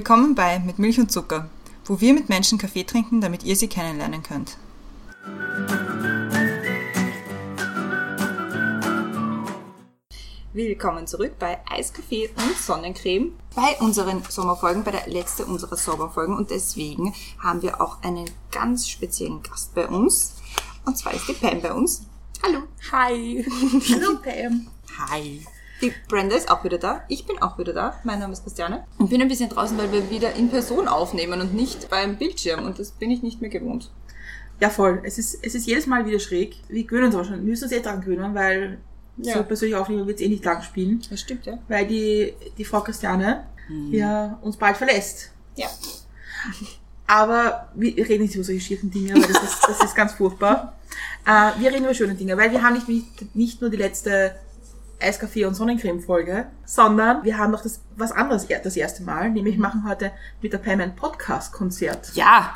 Willkommen bei Mit Milch und Zucker, wo wir mit Menschen Kaffee trinken, damit ihr sie kennenlernen könnt. Willkommen zurück bei Eiskaffee und Sonnencreme bei unseren Sommerfolgen, bei der letzten unserer Sommerfolgen und deswegen haben wir auch einen ganz speziellen Gast bei uns und zwar ist die Pam bei uns. Hallo. Hi. Hallo Pam. Hi. Die Brenda ist auch wieder da. Ich bin auch wieder da. Mein Name ist Christiane. Und bin ein bisschen draußen, weil wir wieder in Person aufnehmen und nicht beim Bildschirm. Und das bin ich nicht mehr gewohnt. Ja, voll. Es ist, es ist jedes Mal wieder schräg. Wir gewöhnen uns aber schon. Wir müssen uns eh dran gewöhnen, weil Ja. so persönlich aufnehmen wird es eh nicht lang spielen. Das stimmt, ja. Weil die, die Frau Christiane ja uns bald verlässt. Ja. Aber wir reden nicht über solche schiefen Dinge, weil das ist, das ist ganz furchtbar. Äh, wir reden über schöne Dinge, weil wir haben nicht, nicht nur die letzte Eiskaffee- und Sonnencreme-Folge, sondern wir haben noch das, was anderes er- das erste Mal, nämlich machen heute mit der Pam ein Podcast-Konzert. Ja,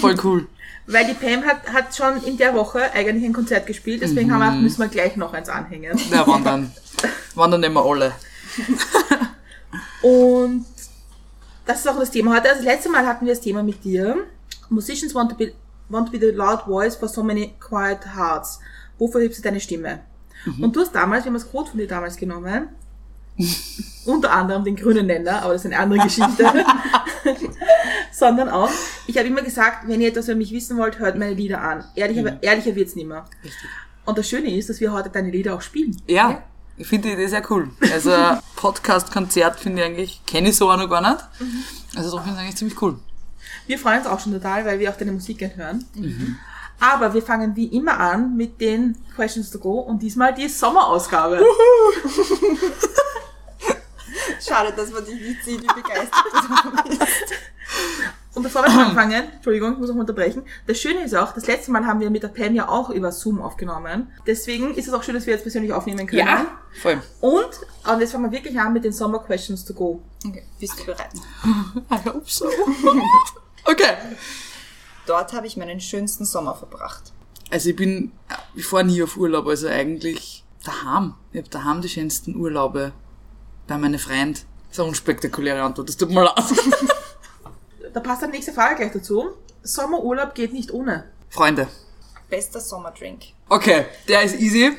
voll cool. Weil die Pam hat, hat schon in der Woche eigentlich ein Konzert gespielt, deswegen haben wir gedacht, müssen wir gleich noch eins anhängen. Ja, wandern. Wandern nehmen wir alle. Und das ist auch das Thema heute. Also das letzte Mal hatten wir das Thema mit dir. Musicians want to be, want to be the loud voice for so many quiet hearts. Wofür hebst du deine Stimme? Und du hast damals, wir haben das Code von dir damals genommen, unter anderem den grünen Nenner, aber das ist eine andere Geschichte, sondern auch, ich habe immer gesagt, wenn ihr etwas über mich wissen wollt, hört meine Lieder an. Ehrlicher, ehrlicher wird's nimmer. Richtig. Und das Schöne ist, dass wir heute deine Lieder auch spielen. Ja, ich finde die Idee sehr cool. Also Podcast-Konzert finde ich eigentlich, kenne ich so auch noch gar nicht. Also doch finde ich eigentlich ziemlich cool. Wir freuen uns auch schon total, weil wir auch deine Musik gerne hören. Aber wir fangen wie immer an mit den Questions to Go und diesmal die Sommerausgabe. Schade, dass man dich nicht sieht, wie begeistert du bist. Und bevor wir anfangen, Entschuldigung, ich muss noch unterbrechen. Das Schöne ist auch, das letzte Mal haben wir mit der Pam ja auch über Zoom aufgenommen. Deswegen ist es auch schön, dass wir jetzt persönlich aufnehmen können. voll. Und, und jetzt fangen wir wirklich an mit den Sommer Questions to Go. Okay, bist du bereit? I hope so. Okay. Dort habe ich meinen schönsten Sommer verbracht. Also ich bin, ich fahre nie auf Urlaub, also eigentlich daheim. Ich habe daheim die schönsten Urlaube bei meinen Freunden. Das ist eine unspektakuläre Antwort, das tut mir leid. Da passt dann nächste Frage gleich dazu. Sommerurlaub geht nicht ohne. Freunde. Bester Sommerdrink. Okay, der ist easy.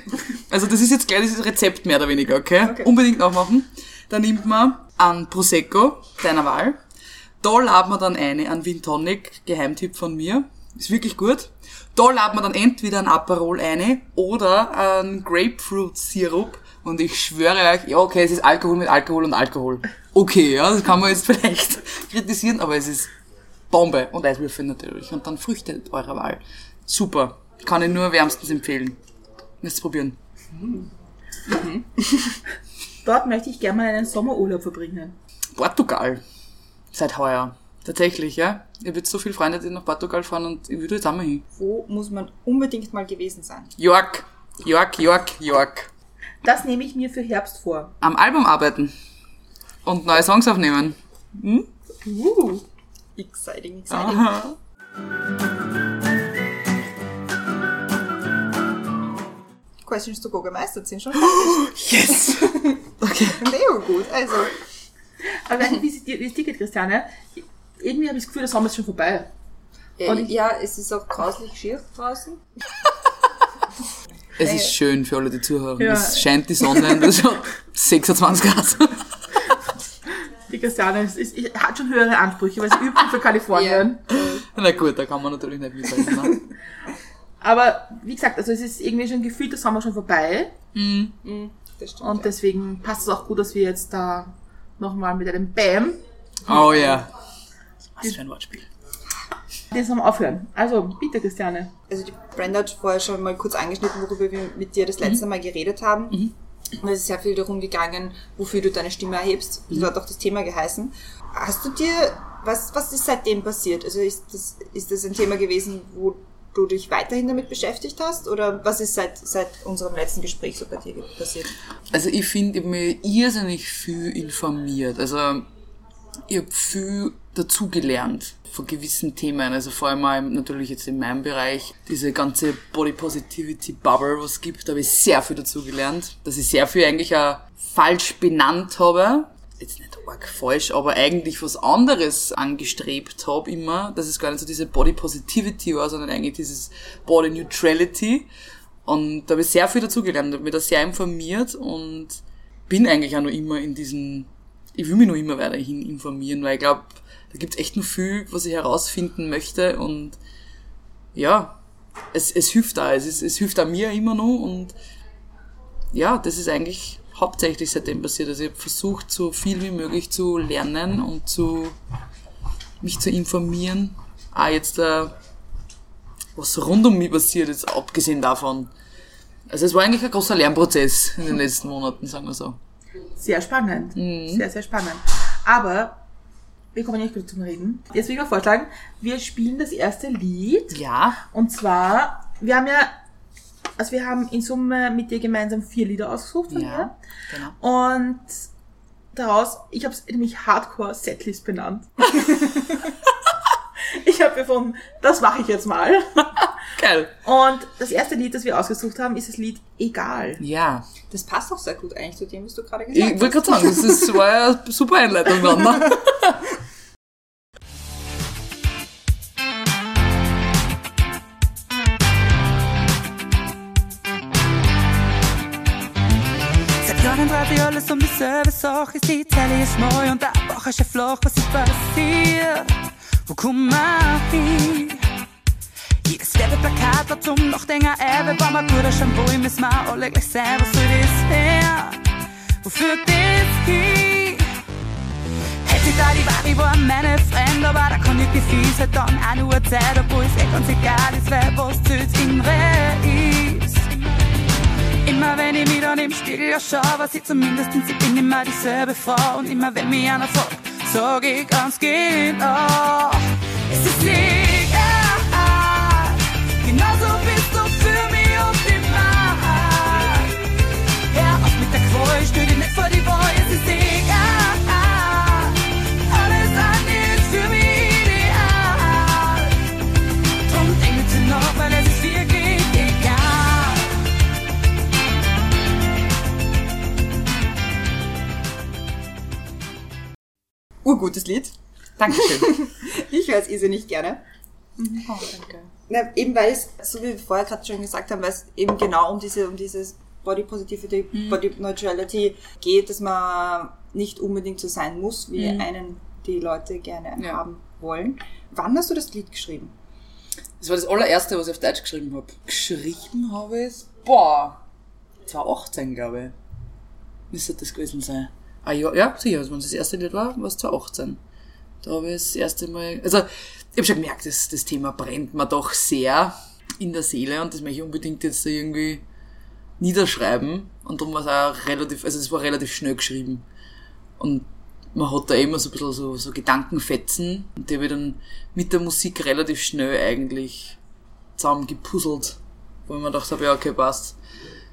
Also das ist jetzt gleich dieses Rezept mehr oder weniger, okay? Okay. Unbedingt nachmachen. Da nimmt man an Prosecco deiner Wahl. Da laden wir dann eine an Vin Tonic, Geheimtipp von mir. Ist wirklich gut. Da laden wir dann entweder ein Aperol eine oder ein Grapefruit-Sirup. Und ich schwöre euch, ja okay, es ist Alkohol mit Alkohol und Alkohol. Okay, ja, das kann man jetzt vielleicht kritisieren, aber es ist Bombe. Und Eiswürfel natürlich. Und dann Früchte eurer Wahl. Super. Kann ich nur wärmstens empfehlen. Müsst probieren. Dort möchte ich gerne mal einen Sommerurlaub verbringen. Portugal. Seit heuer. Tatsächlich, ja. Habe jetzt so viele Freunde, die nach Portugal fahren und ich würde jetzt einmal hin. Wo muss man unbedingt mal gewesen sein? York. York, York, York. Das nehme ich mir für Herbst vor. Am Album arbeiten. Und neue Songs aufnehmen. Uh. Exciting, exciting. Aha. Questions to go gemeistert sind schon. Yes! Okay. Sehr gut. Also, Aber weiß nicht, wie es dir wie es dir geht, Christiane. Irgendwie habe ich das Gefühl, der Sommer ist schon vorbei. äh, Und ja, es ist auch grauslich schier draußen. Es ist schön für alle, die zuhören. Ja. Es scheint die Sonne und es hat 26 Grad. Die Christiane ist, ist, hat schon höhere Ansprüche, weil sie übt für Kalifornien. Na gut, da kann man natürlich nicht mithalten. Ne? Aber wie gesagt, also es ist irgendwie schon gefühlt der Sommer schon vorbei. Das stimmt. Und deswegen passt es auch gut, dass wir jetzt da nochmal mit einem Bam Oh ja. Was für ein Wortspiel. den Sommer aufhören. Also, bitte, Christiane. Also die Brenda hat vorher schon mal kurz angeschnitten, worüber wir mit dir das letzte Mal geredet haben. Und es ist sehr viel darum gegangen, wofür du deine Stimme erhebst. Das hat auch das Thema geheißen. Hast du dir, was, was ist seitdem passiert? Also ist das, ist das ein Thema gewesen, wo du dich weiterhin damit beschäftigt hast? Oder was ist seit, seit unserem letzten Gespräch so bei dir passiert? Also ich finde, ich mich irrsinnig viel informiert. Also ich habe viel dazugelernt von gewissen Themen. Also vor allem natürlich jetzt in meinem Bereich diese ganze Body Positivity Bubble, was es gibt, da habe ich sehr viel dazugelernt. Dass ich sehr viel eigentlich auch falsch benannt habe. Jetzt nicht arg falsch, aber eigentlich was anderes angestrebt habe immer, dass es gar nicht so diese Body Positivity war, sondern eigentlich dieses Body Neutrality. Und da habe ich sehr viel dazugelernt, habe mich da sehr informiert und bin eigentlich auch noch immer in diesen, ich will mich noch immer weiterhin informieren, weil ich glaube, da gibt's echt noch viel, was ich herausfinden möchte und ja, es, es hilft da, es, ist, es hilft auch mir immer noch und ja, das ist eigentlich hauptsächlich seitdem passiert. Also ich habe versucht, so viel wie möglich zu lernen und zu mich zu informieren. Ah, jetzt äh, was rund um mich passiert ist, abgesehen davon. Also es war eigentlich ein großer Lernprozess in den letzten Monaten, sagen wir so. Sehr spannend. Mhm. Sehr, sehr spannend. Aber wir kommen nicht gut zum Reden. Jetzt will ich mal vorschlagen, wir spielen das erste Lied. Ja. Und zwar, wir haben ja, also wir haben in Summe mit dir gemeinsam vier Lieder ausgesucht von Ja, genau. Und daraus, ich habe es nämlich Hardcore Setlist benannt. ich habe gefunden, das mache ich jetzt mal. Geil. Und das erste Lied, das wir ausgesucht haben, ist das Lied Egal. Ja. Das passt auch sehr gut eigentlich zu dem, was du gerade gesagt Ich wollte gerade sagen, das ist, war ja eine super Einleitung dann. Ne? dreht ich alles um dieselbe Sache. Die Zelle ist neu und der Bauch ist schon flach. Was ist passiert? Wo kommen wir hin? Jedes Werbeplakat wird zum Nachdenken. Ey, wir bauen mal guter Shampoo, müssen wir alle gleich sein. Was soll das her? Führt das hin? Hätte ich da die Wari war meine Freund, aber da kann ich gefies halt dann auch nur Zeit, obwohl es eh ganz egal ist, weil was zählt Innere ist. Immer wenn ich mich dann im Spiegel schaue, was ich zumindest ich bin immer dieselbe Frau. Und immer wenn mich einer fragt, sag ich ganz genau, es ist egal. Urgutes Lied. Dankeschön. Ich höre es irrsinnig gerne. Oh, danke. Na, eben weil es, so wie wir vorher gerade schon gesagt haben, weil es eben genau um diese, um dieses Body Positivity, Mhm. Body Neutrality geht, dass man nicht unbedingt so sein muss, wie einen die Leute gerne Mhm. Ja. haben wollen. Wann hast du das Lied geschrieben? Das war das allererste, was ich auf Deutsch geschrieben habe. Geschrieben habe ich es, boah, 2018, glaube ich. Müsste das gewesen sein. Ah ja, ja, sicher, also wenn es das erste Lied war, war es 2018. Da habe ich das erste Mal, also ich habe schon gemerkt, das, das Thema brennt mir doch sehr in der Seele und das möchte ich unbedingt jetzt irgendwie niederschreiben. Und darum war es auch relativ, also es war relativ schnell geschrieben. Und man hat da immer so ein bisschen so, so Gedankenfetzen und die habe ich dann mit der Musik relativ schnell eigentlich zusammengepuzzelt, wo ich mir gedacht habe, ja, okay, passt.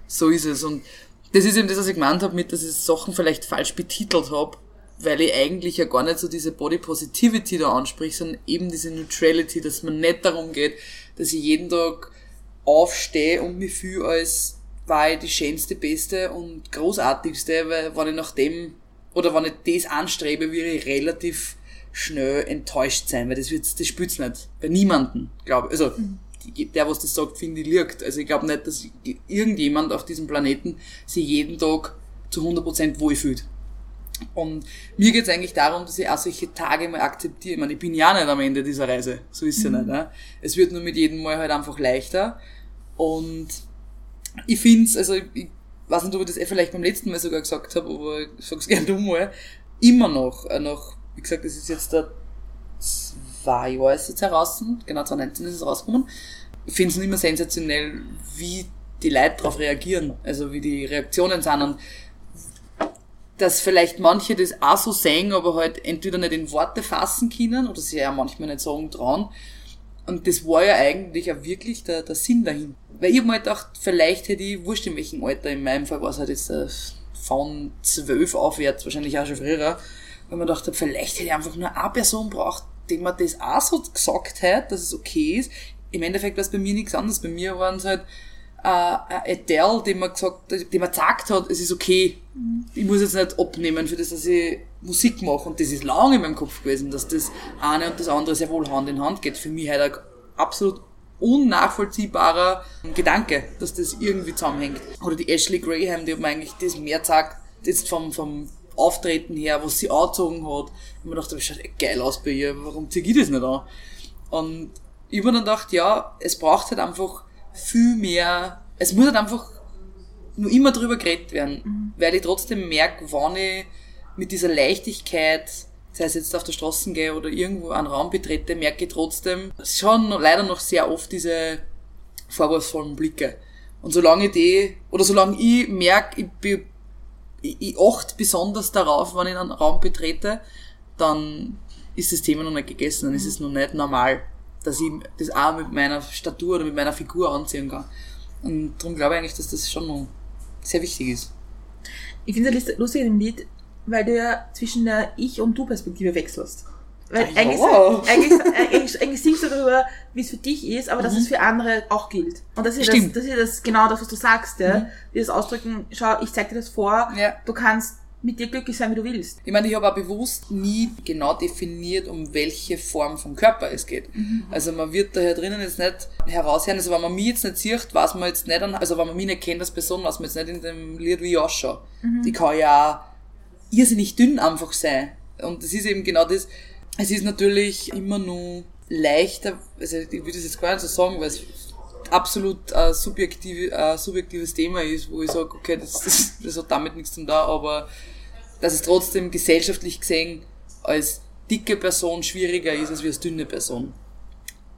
So ist es. Und das ist eben das, was ich gemeint habe, mit, dass ich Sachen vielleicht falsch betitelt habe, weil ich eigentlich ja gar nicht so diese Body Positivity da ansprich, sondern eben diese Neutrality, dass man nicht darum geht, dass ich jeden Tag aufstehe und mich fühle, als war ich die schönste, beste und großartigste, weil wenn ich nach dem, oder wenn ich das anstrebe, würde ich relativ schnell enttäuscht sein, weil das wird's, das spürt's nicht. Bei niemanden, glaube ich. Also, die- der, was das sagt, finde ich, liegt. Also ich glaube nicht, dass irgendjemand auf diesem Planeten sich jeden Tag zu 100% wohlfühlt. Und mir geht's eigentlich darum, dass ich auch solche Tage mal akzeptiere. Ich meine, ich bin ja nicht am Ende dieser Reise. So ist es ja nicht. Ne? Es wird nur mit jedem Mal halt einfach leichter. Und ich find's, also ich, ich weiß nicht, ob ich das eh vielleicht beim letzten Mal sogar gesagt habe, aber ich sag's gerne nochmal, immer noch, äh, nach, wie gesagt, das ist jetzt der zwei Jahre ist jetzt heraus, genau 2019 ist es rausgekommen. Ich finde es immer sensationell, wie die Leute darauf reagieren, also wie die Reaktionen sind und dass vielleicht manche das auch so sehen, aber halt entweder nicht in Worte fassen können oder sie ja manchmal nicht sagen trauen. Und das war ja eigentlich auch wirklich der, der Sinn dahin. Weil ich hab mir gedacht, vielleicht hätte ich, wurscht in welchem Alter, in meinem Fall war es halt jetzt äh, von zwölf aufwärts, wahrscheinlich auch schon früher, weil man gedacht habe, vielleicht hätte ich einfach nur eine Person braucht, dem man das auch so gesagt hat, dass es okay ist. Im Endeffekt war es bei mir nichts anderes. Bei mir waren es halt äh, Adele, dem man gesagt, dem man gesagt hat, es ist okay, Ich muss jetzt nicht abnehmen für das, dass ich Musik mache. Und das ist lange in meinem Kopf gewesen, dass das eine und das andere sehr wohl Hand in Hand geht. Für mich halt ein absolut unnachvollziehbarer Gedanke, dass das irgendwie zusammenhängt. Oder die Ashley Graham, die hat mir eigentlich das mehr sagt, jetzt vom, vom Auftreten her, was sie angezogen hat. Hab mir gedacht, das schaut echt geil aus bei ihr, warum zieh ich das nicht an? Und ich hab mir dann gedacht, ja, es braucht halt einfach viel mehr, es muss halt einfach nur immer drüber geredet werden, weil ich trotzdem merke, wann ich mit dieser Leichtigkeit, sei es jetzt auf der Straße gehe oder irgendwo einen Raum betrete, merke ich trotzdem schon leider noch sehr oft diese vorwurfsvollen Blicke. Und solange ich die, oder solange ich merke, ich, ich, ich achte besonders darauf, wenn ich einen Raum betrete, dann ist das Thema noch nicht gegessen, dann ist es noch nicht normal, dass ich das auch mit meiner Statur oder mit meiner Figur anziehen kann. Und darum glaube ich eigentlich, dass das schon noch sehr wichtig ist. Ich finde es lustig in dem Lied, weil du ja zwischen der Ich- und Du-Perspektive wechselst. Weil Ah, ja. eigentlich, eigentlich, eigentlich, eigentlich singst du darüber, wie es für dich ist, aber dass es für andere auch gilt. Und das ist, das, Mhm. Mhm. das ist das, genau das, was du sagst, ja. Dieses Ausdrücken, schau, ich zeig dir das vor, Ja. du kannst mit dir glücklich sein, wie du willst. Ich meine, ich habe auch bewusst nie genau definiert, um welche Form von Körper es geht. Also man wird daher drinnen jetzt nicht heraushören, also wenn man mich jetzt nicht sieht, weiß man jetzt nicht, an, also wenn man mich nicht kennt als Person, weiß man jetzt nicht in dem Lied wie ich ausschaue. Die kann ja irrsinnig dünn einfach sein. Und das ist eben genau das, es ist natürlich immer nur leichter, also ich würde das jetzt gar nicht so sagen, weil es absolut ein subjektive, ein subjektives Thema ist, wo ich sage, okay, das, das, das hat damit nichts zu tun, aber dass es trotzdem gesellschaftlich gesehen als dicke Person schwieriger ist als wie als dünne Person.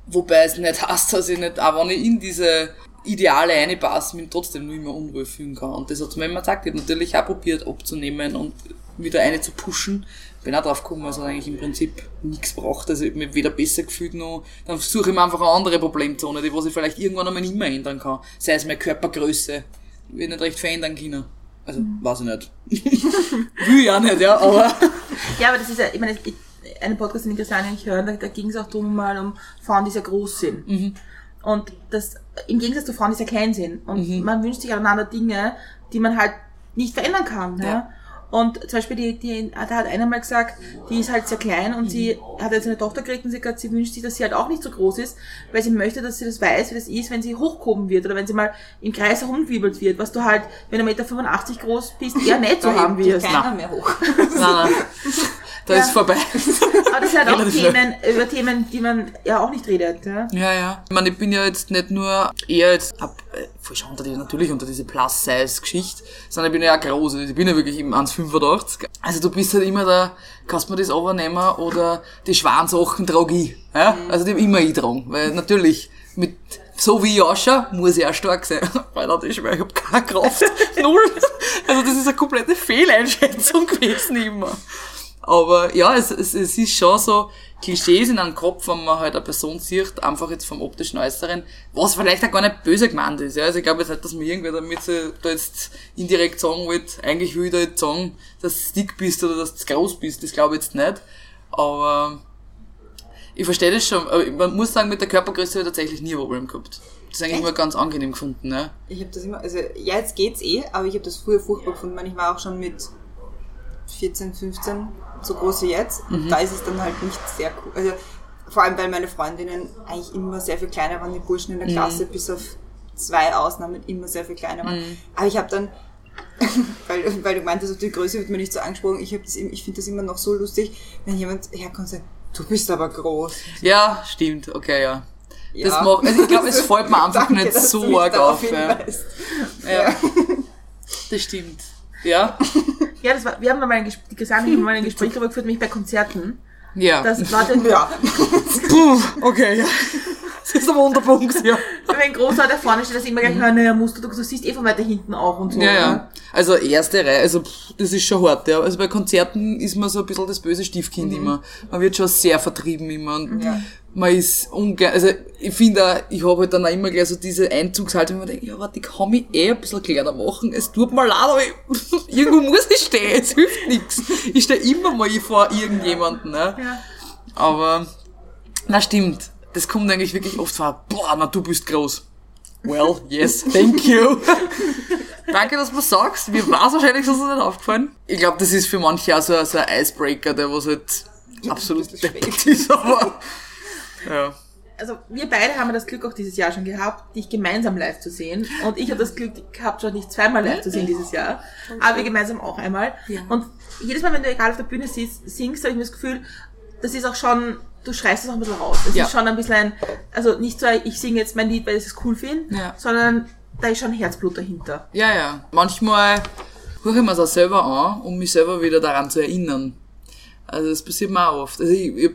Wobei es nicht heißt, dass ich nicht, auch wenn ich in diese Ideale reinpasse, mich trotzdem nur immer unwohl fühlen kann. Und das hat mir immer gesagt, ich habe natürlich auch probiert abzunehmen und wieder eine zu pushen. Bin auch drauf gekommen, also eigentlich im Prinzip nichts braucht. Also ich hab mich weder besser gefühlt noch, dann suche ich mir einfach eine andere Problemzone, die was ich vielleicht irgendwann einmal nicht mehr ändern kann. Sei es meine Körpergröße. Will ich nicht recht verändern können. Also, weiß ich nicht. Will ich auch nicht, ja, aber. Ja, aber das ist ja, ich meine, ich, einen Podcast, den ich gestern eigentlich hören, da, da ging es auch darum, mal um Frauen, die sehr groß sind. Und das, im Gegensatz zu Frauen, die sehr klein sind. Und man wünscht sich aneinander Dinge, die man halt nicht verändern kann. Ja. Ja. Und zum Beispiel, die, die, da hat einer mal gesagt, die ist halt sehr klein und sie hat jetzt eine Tochter gekriegt und sie hat gesagt, sie wünscht sich, dass sie halt auch nicht so groß ist, weil sie möchte, dass sie das weiß, wie das ist, wenn sie hochgehoben wird oder wenn sie mal im Kreis herumgewirbelt wird, was du halt, wenn du 1,85 Meter groß bist, eher nicht so haben wirst. Keiner mehr hoch. Nein, nein. Da Ja. ist vorbei. Aber das sind halt auch Themen, über Themen, die man ja auch nicht redet. Ja? Ja, ja. Ich meine, ich bin ja jetzt nicht nur eher jetzt ab, äh, voll schon unter die, natürlich unter diese Plus-Size-Geschichte, sondern ich bin ja auch groß. Ich bin ja wirklich im 1,85. Also du bist halt immer da, kannst mir das overnehmen oder die schweren Sachen trage ich. Ja? Also die hab immer ich tragen. Weil natürlich mit so wie ich ausschaue, muss ich auch stark sein. Weil ist, weil ich hab keine Kraft. Null. Also das ist eine komplette Fehleinschätzung gewesen immer. Aber ja, es, es, es ist schon so Klischees in einem Kopf, wenn man halt eine Person sieht, einfach jetzt vom optischen Äußeren, was vielleicht auch gar nicht böse gemeint ist. Ja? Also ich glaube jetzt nicht, dass mir irgendwer damit so, da jetzt indirekt sagen wollte, eigentlich will ich da jetzt sagen, dass du dick bist oder dass du groß bist, das glaube ich jetzt nicht. Aber ich verstehe das schon, aber man muss sagen, mit der Körpergröße habe ich tatsächlich nie ein Problem gehabt. Das ist eigentlich Echt? immer ganz angenehm gefunden. Ne? Ich habe das immer, also ja, jetzt geht's eh, aber ich habe das früher furchtbar gefunden. Ich, meine, ich war auch schon mit 14, 15 so groß wie jetzt. Und da ist es dann halt nicht sehr cool. Also vor allem, weil meine Freundinnen eigentlich immer sehr viel kleiner waren, die Burschen in der Klasse, bis auf zwei Ausnahmen immer sehr viel kleiner waren. Aber ich habe dann, weil, weil du meintest, auf die Größe wird mir nicht so angesprochen, ich, das, ich finde das immer noch so lustig, wenn jemand herkommt und sagt, du bist aber groß. Ja, stimmt, okay, ja. Ja. Das macht, also ich glaube, es fällt mir einfach Danke, nicht so arg auf. Ja. Ja. Das stimmt. Ja? Ja, das war, wir haben mal ein Gespräch, die Gesange haben mal ein Gespräch darüber geführt, nämlich bei Konzerten. Ja. Das war dann, Ja. Puh, okay, ja. Das ist der Wunderpunkt, ja. wenn ein Großer da vorne steht, dass ich immer gleich höre, naja, musst du, du siehst eh von weiter hinten auch und so. Ja, ja. Also erste Reihe, also pff, das ist schon hart, ja. Also bei Konzerten ist man so ein bisschen das böse Stiefkind immer. Man wird schon sehr vertrieben immer. Und Ja. Man ist ungern, also ich finde ich habe halt dann auch immer gleich so diese Einzugshaltung, wo ich denke, ja, warte, ich kann mich eh ein bisschen kleiner machen. Es tut mir leid, aber ich, irgendwo muss ich stehen, es hilft nichts. Ich stehe immer mal vor irgendjemanden, ne? Ja. Aber, na stimmt. Das kommt eigentlich wirklich oft vor. Boah, na du bist groß. Well, yes, thank you. Danke, dass du sagst. Mir war es wahrscheinlich sonst nicht aufgefallen. Ich glaube, das ist für manche auch so, so ein Icebreaker, der was halt absolut deppert ist, aber ja. Also wir beide haben das Glück auch dieses Jahr schon gehabt, dich gemeinsam live zu sehen. Und ich habe das Glück gehabt, schon dich zweimal live zu sehen dieses Jahr. Aber wir gemeinsam auch einmal. Ja. Und jedes Mal, wenn du egal auf der Bühne siehst, singst, habe ich mir das Gefühl, das ist auch schon, du schreist es auch ein bisschen raus. Es Ja. ist schon ein bisschen ein, also nicht so, ich singe jetzt mein Lied, weil ich es cool finde, Ja. sondern da ist schon Herzblut dahinter. Ja, ja. Manchmal höre ich mir es auch selber an, um mich selber wieder daran zu erinnern. Also das passiert mir auch oft. Also ich, ich,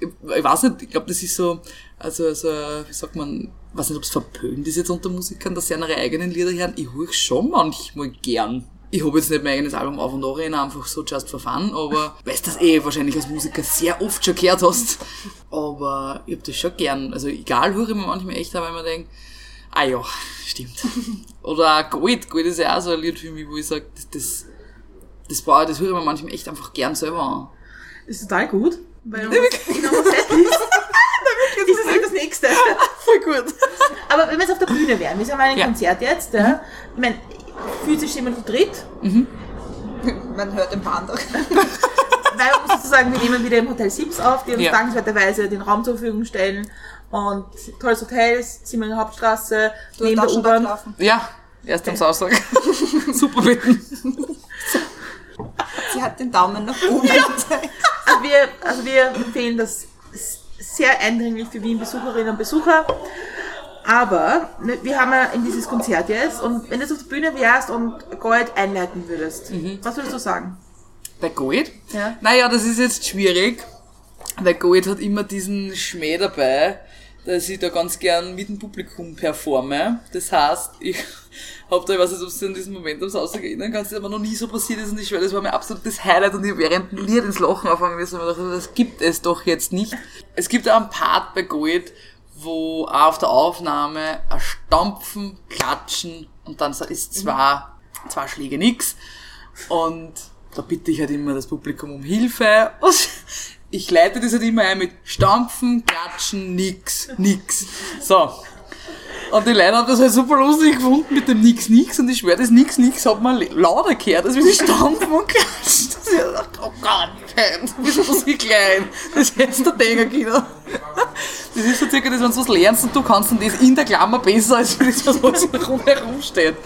ich, ich weiß nicht, ich glaube, das ist so, also, also, wie sagt man, ich weiß nicht, ob es verpönt ist jetzt unter Musikern, dass sie ihre eigenen Lieder hören. Ich höre schon manchmal gern. Ich habe jetzt nicht mein eigenes Album auf und an einfach so just for fun, aber weißt das eh wahrscheinlich als Musiker sehr oft schon gehört hast. Aber ich hab das schon gern. Also egal, höre ich mir manchmal echt, aber wenn man denkt, Ah ja, stimmt. Oder Gold. Gold ist ja auch so ein Lied für mich, wo ich sage, das, das, das, war, das höre ich mir manchmal echt einfach gern selber an. Das ist total gut, weil man in unserer Setlist ist es das nächste. Voll gut. Aber wenn wir jetzt auf der Bühne wären, wir sind mal ein Ja. Konzert jetzt, ja, ich meine, physisch sind wir zu dritt, Man hört ein paar andere. weil man muss sozusagen, wir nehmen wieder im Hotel Sips auf, die uns Ja. dankenswerterweise den Raum zur Verfügung stellen. Und tolles Hotel, sind wir in der Hauptstraße, Du neben der U-Bahn. Ja, erst am Samstag. Super bitten. Sie hat den Daumen nach oben gezeigt. Also wir, also wir empfehlen das sehr eindringlich für Wien-Besucherinnen und Besucher. Aber ne, wir haben ja in dieses Konzert jetzt und wenn du auf der Bühne wärst und Gold einleiten würdest, was würdest du sagen? Bei Gold? Ja. Naja, das ist jetzt schwierig, weil Gold hat immer diesen Schmäh dabei, dass ich da ganz gern mit dem Publikum performe. Das heißt, ich hab da, ich weiß nicht, ob du dich an diesen Moment am Samstag erinnern kannst, das aber noch nie so passiert ist und ich schwöre, das war mein absolutes Highlight und ich während Lied ins Lachen anfangen müssen und gedacht, das gibt es doch jetzt nicht. Es gibt auch einen Part bei Gold, wo auf der Aufnahme ein Stampfen, Klatschen und dann ist zwei, zwei Schläge nix. Und da bitte ich halt immer das Publikum um Hilfe. Und ich leite das halt immer ein mit Stampfen, Klatschen, nix, nix. So. Und die Leute haben das halt super lustig gefunden mit dem Nix, nix. Und ich schwöre, das Nix, nix hat man lauter gehört, als wie sie stampfen und klatschen. Das ich gedacht, oh Gott, du bist so klein. Das hättest du denken können. Das ist so circa das, wenn du was lernst und du kannst dann das in der Klammer besser, als das, was rundherum steht.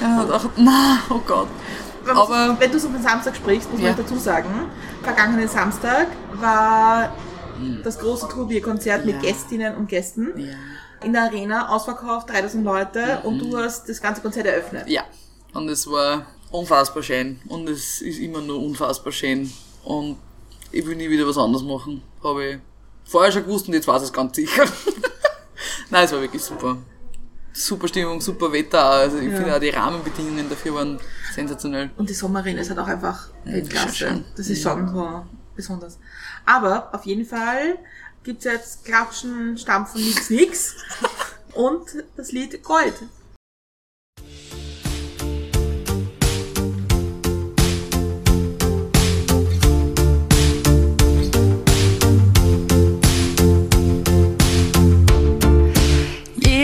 Ja, und dachte, na, oh Gott. Muss- Aber wenn du so von Samstag sprichst, muss Ja. man dazu sagen, vergangenen Samstag war das große Tourbier-Konzert mit Gästinnen und Gästen ja. in der Arena, ausverkauft, 3000 Leute und Mhm. du hast das ganze Konzert eröffnet. Ja, und es war unfassbar schön. Und es ist immer nur unfassbar schön. Und ich will nie wieder was anderes machen. Habe ich vorher schon gewusst und jetzt weiß es ganz sicher. Nein, es war wirklich super. Super Stimmung, super Wetter. Also ich Ja. finde auch die Rahmenbedingungen dafür waren sensationell. Und die Sommerarena ist halt auch einfach Weltklasse. schön. Das ist schon so besonders. Aber auf jeden Fall gibt's jetzt Klatschen, Stampfen, nix, nix. Und das Lied Gold.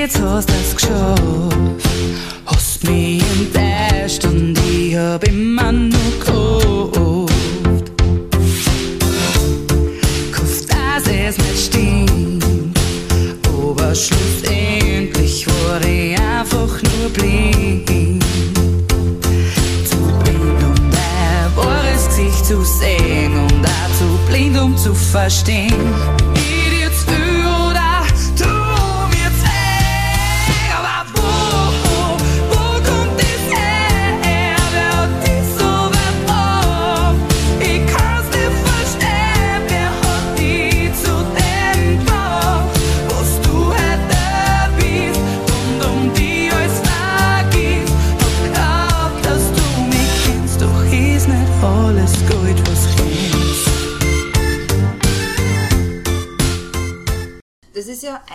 Jetzt hast du's geschafft, hast mich enttäuscht und ich hab immer nur gehofft. Gehofft, dass es nicht stimmt, aber schlussendlich war ich einfach nur blind. Zu blind, um dein wahres Gesicht zu sehen und auch zu blind, um zu verstehen.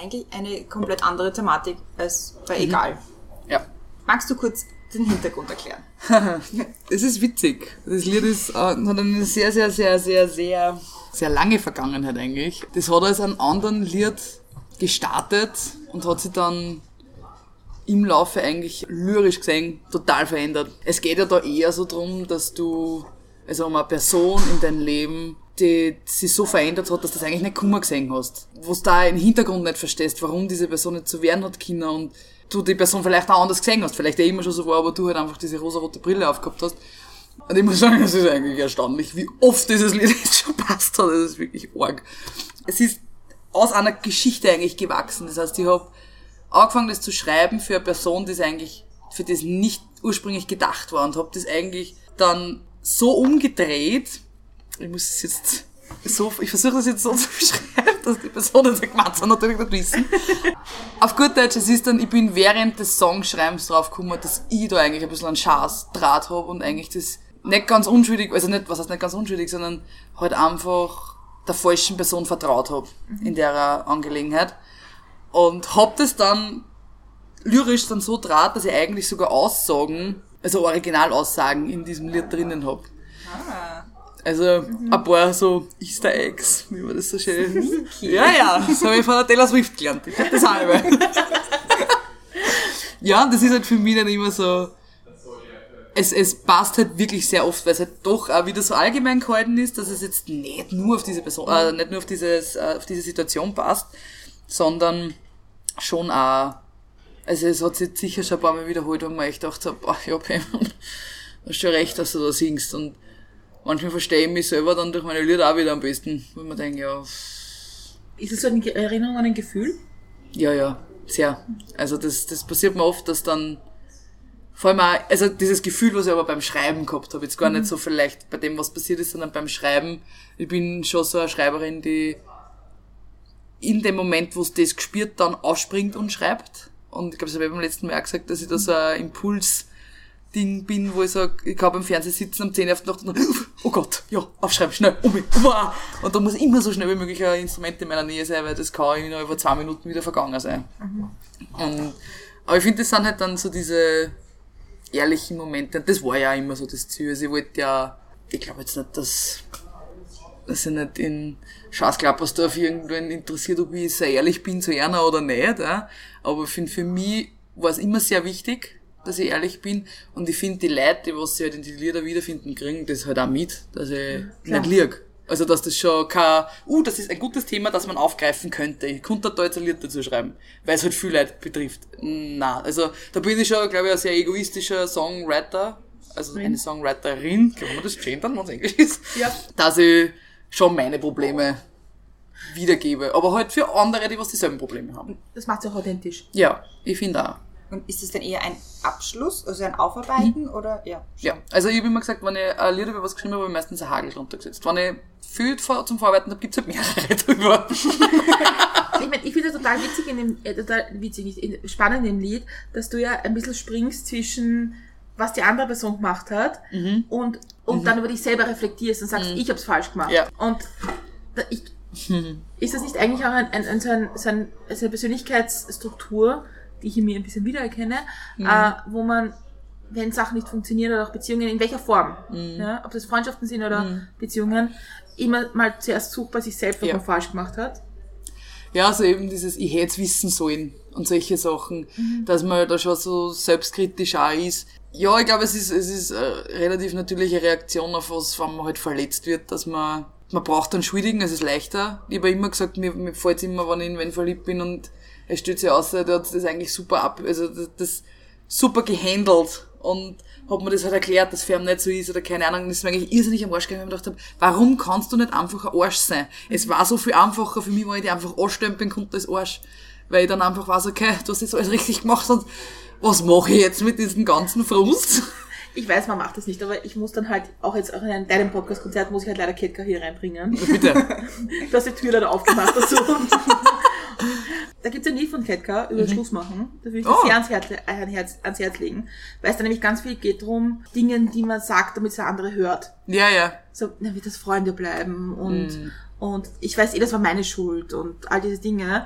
Eigentlich eine komplett andere Thematik als bei Mhm. Egal. Ja. Magst du kurz den Hintergrund erklären? Es ist witzig. Das Lied ist, äh, hat eine sehr, sehr, sehr, sehr, sehr, sehr lange Vergangenheit eigentlich. Das hat als einen anderen Lied gestartet und hat sich dann im Laufe eigentlich lyrisch gesehen total verändert. Es geht ja da eher so drum, dass du, also um eine Person in dein Leben, die sich so verändert hat, dass du das eigentlich nicht Kummer gesehen hast. Wo du da im Hintergrund nicht verstehst, warum diese Person nicht so werden hat können und du die Person vielleicht auch anders gesehen hast. Vielleicht eh immer schon so war, aber du halt einfach diese rosarote Brille aufgehabt hast. Und ich muss sagen, es ist eigentlich erstaunlich, wie oft dieses Lied jetzt schon passt hat. Das ist wirklich arg. Es ist aus einer Geschichte eigentlich gewachsen. Das heißt, ich habe angefangen, das zu schreiben für eine Person, die es eigentlich, für das nicht ursprünglich gedacht war und habe das eigentlich dann so umgedreht, ich muss es jetzt so, ich versuche das jetzt so zu beschreiben, dass die Personen das gemeint sind, natürlich nicht wissen. Auf gut Deutsch, es ist dann, ich bin während des Songschreibens draufgekommen, dass ich da eigentlich ein bisschen einen Schaß-Draht habe und eigentlich das nicht ganz unschuldig, also nicht, was heißt nicht ganz unschuldig, sondern halt einfach der falschen Person vertraut habe in der Angelegenheit. Und hab das dann lyrisch dann so draht, dass ich eigentlich sogar Aussagen, also Originalaussagen in diesem Lied drinnen hab. Ah. Also ein paar so Easter Eggs, wie man das so schön. Ja, ja, das habe ich von der Taylor Swift gelernt. Ich das halbe. ja, und das ist halt für mich dann immer so. Es, es passt halt wirklich sehr oft, weil es halt doch auch wieder so allgemein gehalten ist, dass es jetzt nicht nur auf diese Person, äh, nicht nur auf dieses, äh, auf diese Situation passt, sondern schon auch, also es hat sich jetzt sicher schon ein paar Mal wiederholt, wo man echt gedacht habe, ach ja, Pam, du hast schon recht, dass du da singst und manchmal verstehe ich mich selber dann durch meine Lieder auch wieder am besten, wo man denkt, ja, Ist es so eine Erinnerung an ein Gefühl? ja, ja, sehr. Also das, das passiert mir oft, dass dann vor allem auch, also dieses Gefühl, was ich aber beim Schreiben gehabt habe, jetzt gar nicht so vielleicht bei dem, was passiert ist, sondern beim Schreiben. Ich bin schon so eine Schreiberin, die in dem Moment, wo es das gespürt, dann aufspringt und schreibt. Und ich glaube, das habe ich beim letzten Mal auch gesagt, dass ich da so ein Impuls-Ding bin, wo ich sage, ich kann beim Fernsehen sitzen um 10 Uhr auf der Nacht und dann, oh Gott, ja, aufschreiben, schnell, um mich, wow. Und da muss immer so schnell wie möglich ein Instrument in meiner Nähe sein, weil das kann in über zwei Minuten wieder vergangen sein. Und, aber ich finde, das sind halt dann so diese ehrlichen Momente. Und das war ja immer so das Ziel. Also ich wollte ja, ich glaube jetzt nicht, dass, dass ich nicht in Schaßklappersdorf irgendwen interessiert, ob ich sehr ehrlich bin zu einer oder nicht. Ja. Aber ich finde, für mich war es immer sehr wichtig, dass ich ehrlich bin. Und ich finde, die Leute, die was sie halt in die Lieder wiederfinden, kriegen das halt auch mit, dass ich nicht lieg. Also, dass das schon kein, uh, das ist ein gutes Thema, das man aufgreifen könnte. Ich könnte da jetzt ein Lied dazu schreiben, weil es halt viel Leute betrifft. Na, also, da bin ich schon, glaube ich, ein sehr egoistischer Songwriter. Also, eine Songwriterin, kann man das gendern, wenn es Englisch ist? Ja. Dass ich schon meine Probleme wiedergebe. Aber halt für andere, die was dieselben Probleme haben. Das macht es auch authentisch. Ja, ich finde auch. Und ist es dann eher ein Abschluss, also ein Aufarbeiten oder ja? Ja, also ich habe immer gesagt, wenn ich ein Lied über was geschrieben habe, habe ich meistens ein Hagel drunter gesetzt. Wenn ich viel vor- zum Verarbeiten habe, gibt's halt mehrere drüber. Ich meine, ich finde es total witzig in dem, äh, total witzig, nicht, in- spannend im Lied, dass du ja ein bisschen springst zwischen was die andere Person gemacht hat und, und dann über dich selber reflektierst und sagst, ich hab's falsch gemacht. Ja. Und da, ich, ist das nicht eigentlich auch ein, ein, ein, so ein, so ein, so eine Persönlichkeitsstruktur, die ich in mir ein bisschen wiedererkenne, äh, wo man, wenn Sachen nicht funktionieren oder auch Beziehungen, in welcher Form, ja, ob das Freundschaften sind oder Beziehungen, immer mal zuerst sucht bei sich selbst, was Ja. man falsch gemacht hat. Ja, also eben dieses, ich hätte es wissen sollen und solche Sachen, dass man da schon so selbstkritisch auch ist. Ja, ich glaube, es ist, es ist eine relativ natürliche Reaktion auf was, wenn man halt verletzt wird, dass man, man braucht einen Schuldigen, es ist leichter. Ich habe immer gesagt, mir, mir fällt immer, wenn ich in wen verliebt bin und es steht sich aus, der hat das eigentlich super ab, also das, das super gehandelt und hat mir das halt erklärt, dass für ihn nicht so ist oder keine Ahnung, das ist mir eigentlich irrsinnig am Arsch gegangen, weil ich mir gedacht habe, warum kannst du nicht einfach ein Arsch sein? Es war so viel einfacher für mich, wenn ich die einfach anstempeln konnte als Arsch, weil ich dann einfach weiß, okay, du hast jetzt alles richtig gemacht und was mache ich jetzt mit diesem ganzen Frust? Ich weiß, man macht das nicht, aber ich muss dann halt auch jetzt auch in deinem Podcast-Konzert muss ich halt leider Ketka hier reinbringen. Bitte. Du hast die Tür leider aufgemacht dazu. da gibt's ein Lied von Ketka über Schluss machen. Da würde ich Oh. sehr ans Herz, ans, ans Herz legen. Weil es da nämlich ganz viel geht drum, Dingen, die man sagt, damit es der andere hört. Ja, ja. So, na, wird das Freunde bleiben und, Mhm. und ich weiß eh, das war meine Schuld und all diese Dinge.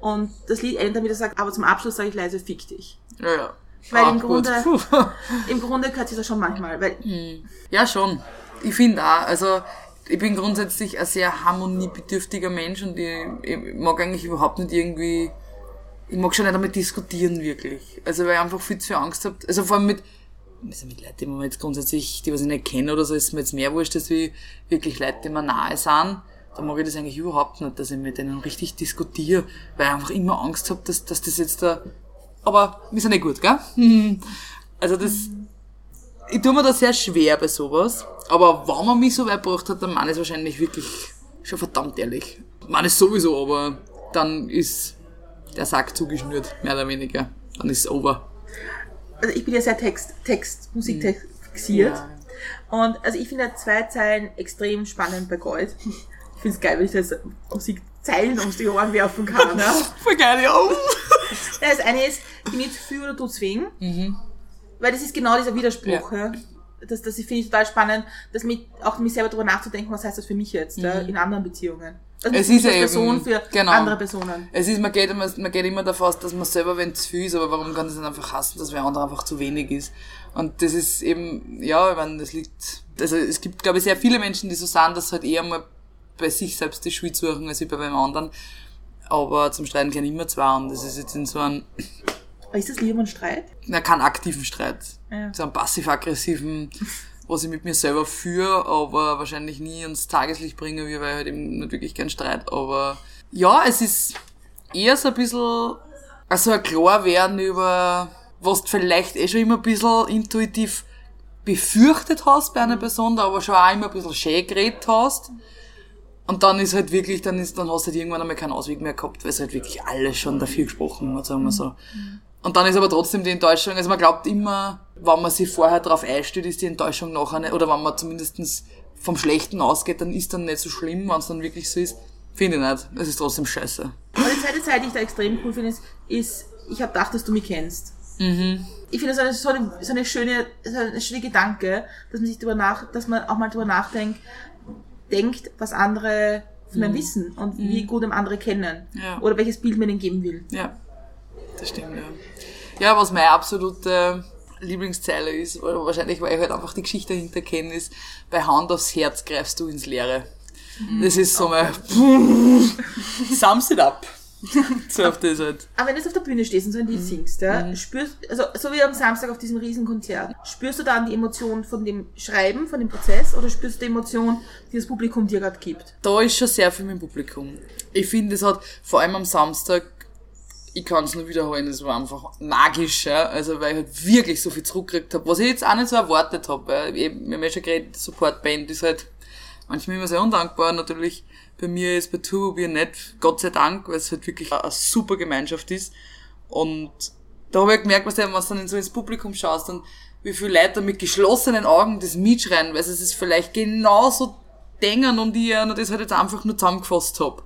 Und das Lied endet damit, er sagt, aber zum Abschluss sage ich leise, fick dich. Ja, ja. Weil Ah, im. Grunde-. Im Grunde gehört sich das schon manchmal, weil Ja, schon. Ich finde auch, also ich bin grundsätzlich ein sehr harmoniebedürftiger Mensch und ich, ich mag eigentlich überhaupt nicht irgendwie ich mag schon nicht damit diskutieren, wirklich. Also, weil ich einfach viel zu viel Angst habe. Also, vor allem mit, also mit Leuten, die man jetzt grundsätzlich, die was ich nicht kenne oder so, ist mir jetzt mehr wurscht, als wie wirklich Leute, die mir nahe sind. Da mag ich das eigentlich überhaupt nicht, dass ich mit denen richtig diskutiere, weil ich einfach immer Angst habe, dass, dass das jetzt da, aber wir sind nicht gut, gell? Also das, ich tue mir da sehr schwer bei sowas. Aber wenn man mich so weit gebracht hat, dann meine ich es wahrscheinlich wirklich schon verdammt ehrlich. Ich meine es sowieso, aber dann ist der Sack zugeschnürt, mehr oder weniger. Dann ist es over. Also ich bin ja sehr Text, Text, Musiktext fixiert. Und also ich finde ja zwei Zeilen extrem spannend bei Gold. Ich finde es geil, wenn ich das Musikzeilen um die Ohren werfen kann. Ja. Voll geil, ja. Ja, Das eine ist, bin ich zu viel oder tut's wegen? Weil das ist genau dieser Widerspruch. Ja. Das, das finde ich total spannend, dass mich, auch mich selber darüber nachzudenken, was heißt das für mich jetzt ja, in anderen Beziehungen. Also Es ist ja Person eben- für genau. andere Personen. Es ist, man geht, immer, man geht immer davon aus, dass man selber, wenn es viel ist, aber warum kann das nicht einfach hassen, dass wer andere einfach zu wenig ist? Und das ist eben, ja, ich meine, das liegt, also es gibt, glaube ich, sehr viele Menschen, die so sagen, dass halt eher mal bei sich selbst die Schuld suchen, als wie bei beim anderen. Aber zum Streiten gehören immer zwei und das ist jetzt in so einem, ist das lieber ein Streit? na, keinen aktiven Streit. Ja. So einen passiv-aggressiven, was ich mit mir selber führe, aber wahrscheinlich nie ans Tageslicht bringe, wie weil ich halt eben nicht wirklich gern Streit. Aber ja, es ist eher so ein bisschen, also ein Klarwerden über, was du vielleicht eh schon immer ein bisschen intuitiv befürchtet hast bei einer Person, aber schon auch immer ein bisschen schön geredet hast. Und dann ist halt wirklich, dann ist, dann hast du halt irgendwann einmal keinen Ausweg mehr gehabt, weil es halt wirklich alles schon dafür gesprochen hat, sagen wir so. Und dann ist aber trotzdem die Enttäuschung, also man glaubt immer, wenn man sich vorher darauf einstellt, ist die Enttäuschung nachher nicht, oder wenn man zumindestens vom Schlechten ausgeht, dann ist dann nicht so schlimm, wenn es dann wirklich so ist. Finde ich nicht. Es ist trotzdem scheiße. Aber die zweite Zeit, die ich da extrem cool finde, ist, ist ich habe gedacht, dass du mich kennst. Ich finde das eine, so, eine, so eine schöne, so eine schöne Gedanke, dass man sich darüber nach, dass man auch mal darüber nachdenkt, denkt, was andere von einem wissen und wie gut einem andere kennen. Ja. Oder welches Bild man ihnen geben will. Ja, das stimmt, ja. Ja, was meine absolute Lieblingszeile ist, oder wahrscheinlich, weil ich halt einfach die Geschichte dahinter kenne, ist, bei Hand aufs Herz greifst du ins Leere. Das ist so mal, sums it up. so auf das halt. Aber wenn du auf der Bühne stehst und so ein Lied singst, ja, spürst, also so wie am Samstag auf diesem Riesenkonzert, spürst du dann die Emotion von dem Schreiben, von dem Prozess, oder spürst du die Emotion, die das Publikum dir gerade gibt? Da ist schon sehr viel mit dem Publikum. Ich finde, es hat vor allem am Samstag, ich kann es nur wiederholen, es war einfach magisch, ja. Also, weil ich halt wirklich so viel zurückgekriegt habe, was ich jetzt auch nicht so erwartet habe. Eben, wir haben ja schon geredet, Supportband ist halt manchmal immer sehr undankbar. Natürlich, bei mir ist bei Two wir nicht, Gott sei Dank, weil es halt wirklich eine super Gemeinschaft ist. Und da habe ich gemerkt, was du, dann so ins Publikum schaust und wie viele Leute mit geschlossenen Augen das mitschreien, weil es vielleicht genauso denken und ich ja das halt jetzt einfach nur zusammengefasst hab.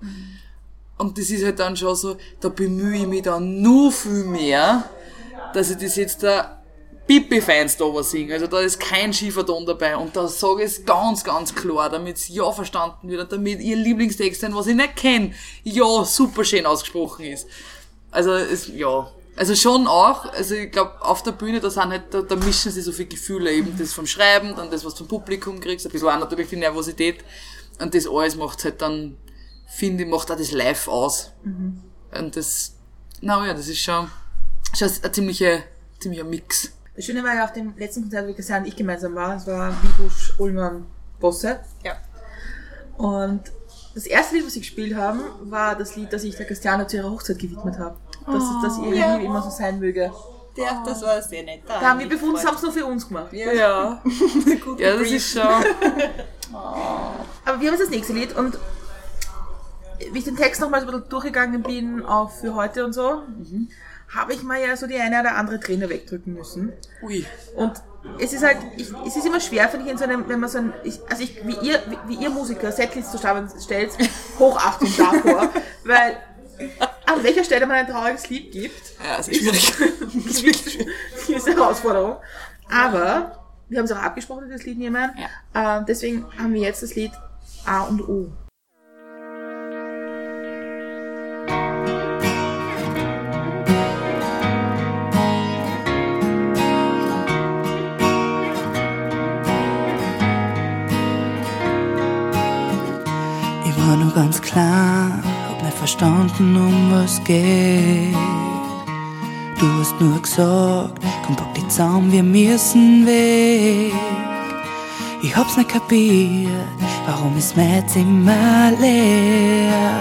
Und das ist halt dann schon so, da bemühe ich mich dann nur viel mehr, dass ich das jetzt da Pipi-Fans da was singe. Also da ist kein Schieferton dabei. Und da sage ich es ganz, ganz klar, damit es ja verstanden wird und damit ihr Lieblingstext, den was ich nicht kenne, ja super schön ausgesprochen ist. Also es, ja. Also schon auch, also ich glaube, auf der Bühne, da sind halt, da, da mischen sich so viele Gefühle, eben das vom Schreiben, dann das, was du vom Publikum kriegst, ein bisschen auch natürlich die Nervosität. Und das alles macht halt dann, finde ich, macht auch das live aus. Und das, na ja, das ist schon, schon ein ziemlicher, ziemlicher Mix. Das Schöne war ja auf dem letzten Konzert, wo Christian und ich gemeinsam waren, das war Wibusch, Ullmann, Bosse. Ja. Und das erste Lied, was sie gespielt haben, war das Lied, das ich der Christiane zu ihrer Hochzeit gewidmet habe. Dass, dass ihre ja. Liebe immer so sein möge. Ja, das war sehr nett. Da haben wir befunden, das haben sie nur für uns gemacht. Ja. Ja. Gut Ja, das gebrieft. ist schon, Aber wir haben jetzt das nächste Lied und wie ich den Text nochmal so ein bisschen durchgegangen bin, auch für heute und so, habe ich mal ja so die eine oder andere Träne wegdrücken müssen. ui. Und es ist halt, ich, es ist immer schwer, finde ich, in so einem, wenn man so ein, ich, also ich, wie ihr, wie, wie ihr Musiker Setlists zusammenstellt, Hochachtung davor, weil an welcher Stelle man ein trauriges Lied gibt, Ja, das ist schwierig. Ist wirklich ist eine Herausforderung. Aber wir haben es auch abgesprochen, dass wir das Lied nehmen. Ähm, deswegen haben wir jetzt das Lied A und O. Nur ganz klar, hab nicht verstanden, um was geht. Du hast nur gesagt, komm pack die Zaum, wir müssen weg. Ich hab's nicht kapiert, warum ist mein Zimmer leer?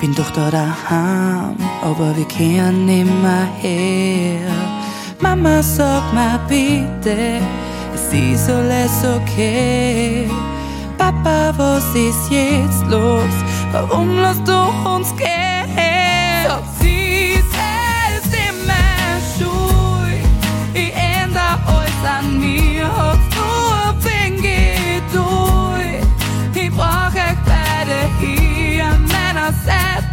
Bin doch da daheim, aber wir kehren nimmer her. Mama, sag mal bitte, ist alles okay. Papa, was ist jetzt los? Warum lässt du uns gehen? Sag sie in mein Schuh. Ich ändere alles an mir, hab's nur bin Geduld. Ich brauch euch beide hier an meiner Seite.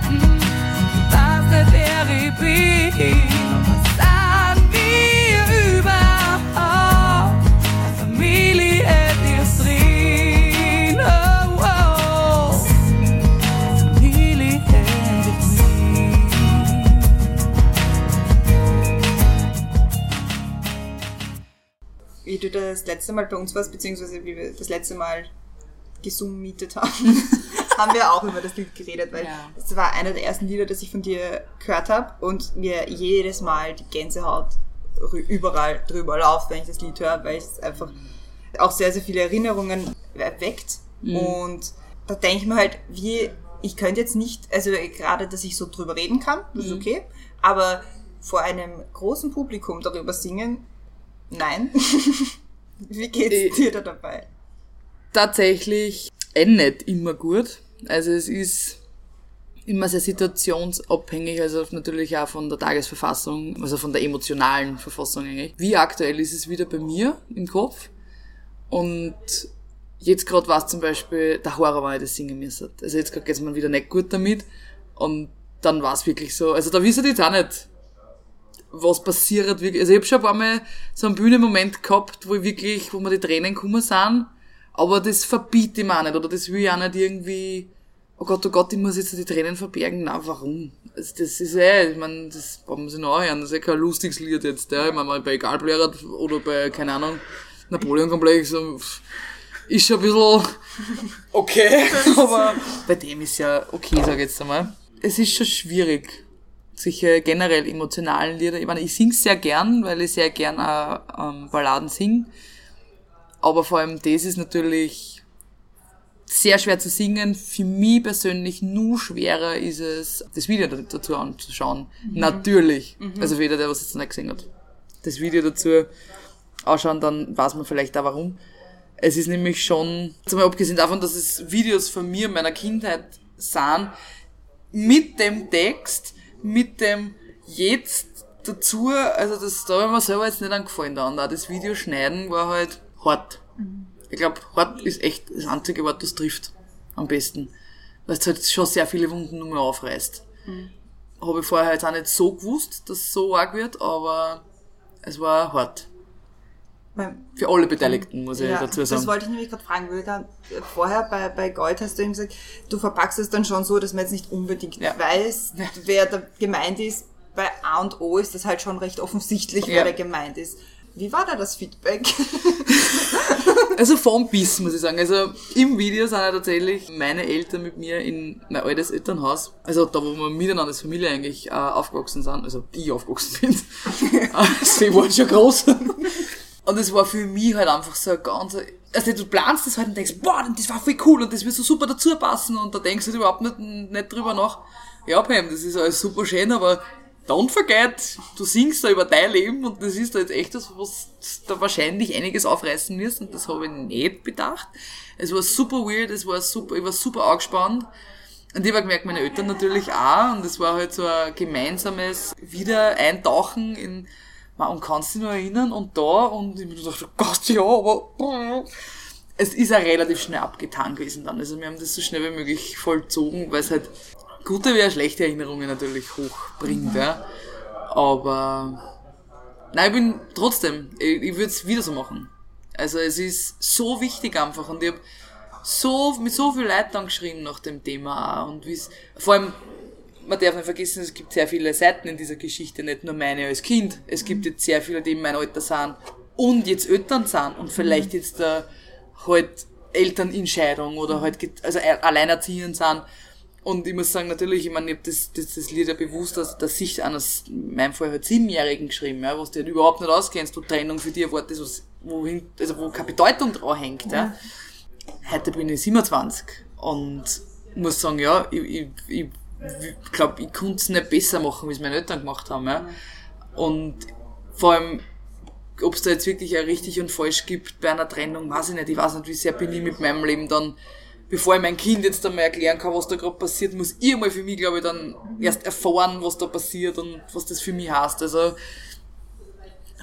Weiß nicht, wer ich bin. Das letzte Mal bei uns warst, beziehungsweise wie wir das letzte Mal gesummitet haben, haben wir auch über das Lied geredet, weil Ja. es war einer der ersten Lieder, das ich von dir gehört habe und mir jedes Mal die Gänsehaut überall drüber läuft, wenn ich das Lied höre, weil es einfach auch sehr, sehr viele Erinnerungen erweckt. Und da denke ich mir halt, wie, ich könnte jetzt nicht, also gerade, dass ich so drüber reden kann, das ist okay, aber vor einem großen Publikum darüber singen, nein. wie geht's Äh, dir da dabei? tatsächlich eh nicht immer gut. Also es ist immer sehr situationsabhängig, also natürlich auch von der Tagesverfassung, also von der emotionalen Verfassung eigentlich. Wie aktuell ist es wieder bei mir im Kopf? Und jetzt gerade war es zum Beispiel der Horror, wenn ich das singen müsste. Also jetzt gerade geht's mir wieder nicht gut damit. Und dann war es wirklich so, also da wisst ihr jetzt auch nicht, was passiert wirklich. Also ich habe schon ein paar Mal so einen Bühnenmoment gehabt, wo ich wirklich, wo mir die Tränen gekommen sind, aber das verbiete ich mir auch nicht, oder das will ich auch nicht irgendwie, oh Gott, oh Gott, ich muss jetzt die Tränen verbergen. Na, warum? Also das ist eh, ich meine, das braucht man sich noch anhören, das ist eh kein lustiges Lied jetzt, ja. Ich meine, bei Egalblärer oder bei, keine Ahnung, Napoleon-Komplex, ist schon ein bisschen okay, aber bei dem ist ja okay, sag ich jetzt einmal. Es ist schon schwierig, solche generell emotionalen Lieder. Ich meine, ich sing's sehr gern, weil ich sehr gern auch ähm, Balladen sing. Aber vor allem das ist natürlich sehr schwer zu singen. Für mich persönlich nur schwerer ist es, das Video da- dazu anzuschauen. Natürlich. Also für jeder, der was jetzt noch nicht gesehen hat. Das Video dazu anschauen, dann weiß man vielleicht auch warum. Es ist nämlich schon, jetzt mal abgesehen davon, dass es Videos von mir, meiner Kindheit sind, mit dem Text, mit dem jetzt dazu, also das, da hat mir selber jetzt nicht angefallen da. Und auch das Video schneiden war halt hart. Ich glaube, hart ist echt das einzige Wort, das trifft am besten. Weil es halt schon sehr viele Wunden nur mehr aufreißt. Habe ich vorher jetzt auch nicht so gewusst, dass es so arg wird, aber es war hart. Für alle Beteiligten, muss ich dazu sagen. Das wollte ich nämlich gerade fragen, weil da, vorher bei, bei Gold hast du eben gesagt, du verpackst es dann schon so, dass man jetzt nicht unbedingt Ja. weiß, wer da gemeint ist. Bei A und O ist das halt schon recht offensichtlich, Ja. wer da gemeint ist. Wie war da das Feedback? Also vom Biss, muss ich sagen. Also im Video sind ja tatsächlich meine Eltern mit mir in mein altes Elternhaus, also da, wo wir miteinander als Familie eigentlich äh, aufgewachsen sind, also die aufgewachsen sind. Sie waren schon groß. Und es war für mich halt einfach so ein ganz, also du planst das halt und denkst, boah, das war voll cool und das wird so super dazu passen und da denkst du halt überhaupt nicht, nicht drüber nach. Ja, Pam, das ist alles super schön, aber don't forget, du singst da über dein Leben und das ist da jetzt echt das, was da wahrscheinlich einiges aufreißen wirst und das habe ich nicht bedacht. Es war super weird, es war super, ich war super angespannt. Und ich habe gemerkt, meine Eltern natürlich auch. Und es war halt so ein gemeinsames Wiedereintauchen in, und kannst dich noch erinnern? Und da, und ich mir gedacht, oh Gott, ja, aber, es ist auch relativ schnell abgetan gewesen dann. Also wir haben das so schnell wie möglich vollzogen, weil es halt gute wie auch schlechte Erinnerungen natürlich hochbringt, ja. Aber, nein, ich bin trotzdem, ich, ich würde es wieder so machen. Also es ist so wichtig einfach und ich hab so, mit so viel Leuten dann geschrieben nach dem Thema auch und wie's, vor allem, man darf nicht vergessen, es gibt sehr viele Seiten in dieser Geschichte, nicht nur meine als Kind. Es gibt jetzt sehr viele, die in meinem Alter sind und jetzt Eltern sind und vielleicht jetzt da halt Eltern in Scheidung oder halt, also alleinerziehend sind Und ich muss sagen, natürlich, ich meine, ich habe das, das, das Lied ja bewusst aus der Sicht eines, in meinem Fall halt Siebenjährigen geschrieben, ja, was du halt überhaupt nicht auskennst, du Trennung für dich ein Wort ist, was, wohin, also wo keine Bedeutung dran hängt, ja. Heute bin ich 27 und muss sagen, ja, ich, ich, ich glaube, ich konnte es nicht besser machen, wie es meine Eltern gemacht haben, ja. Und vor allem, ob es da jetzt wirklich ein richtig und falsch gibt bei einer Trennung, weiß ich nicht. Ich weiß nicht, wie sehr bin ich mit meinem Leben dann, bevor ich mein Kind jetzt einmal erklären kann, was da gerade passiert, muss ich mal für mich, glaube ich, dann erst erfahren, was da passiert und was das für mich heißt. Also,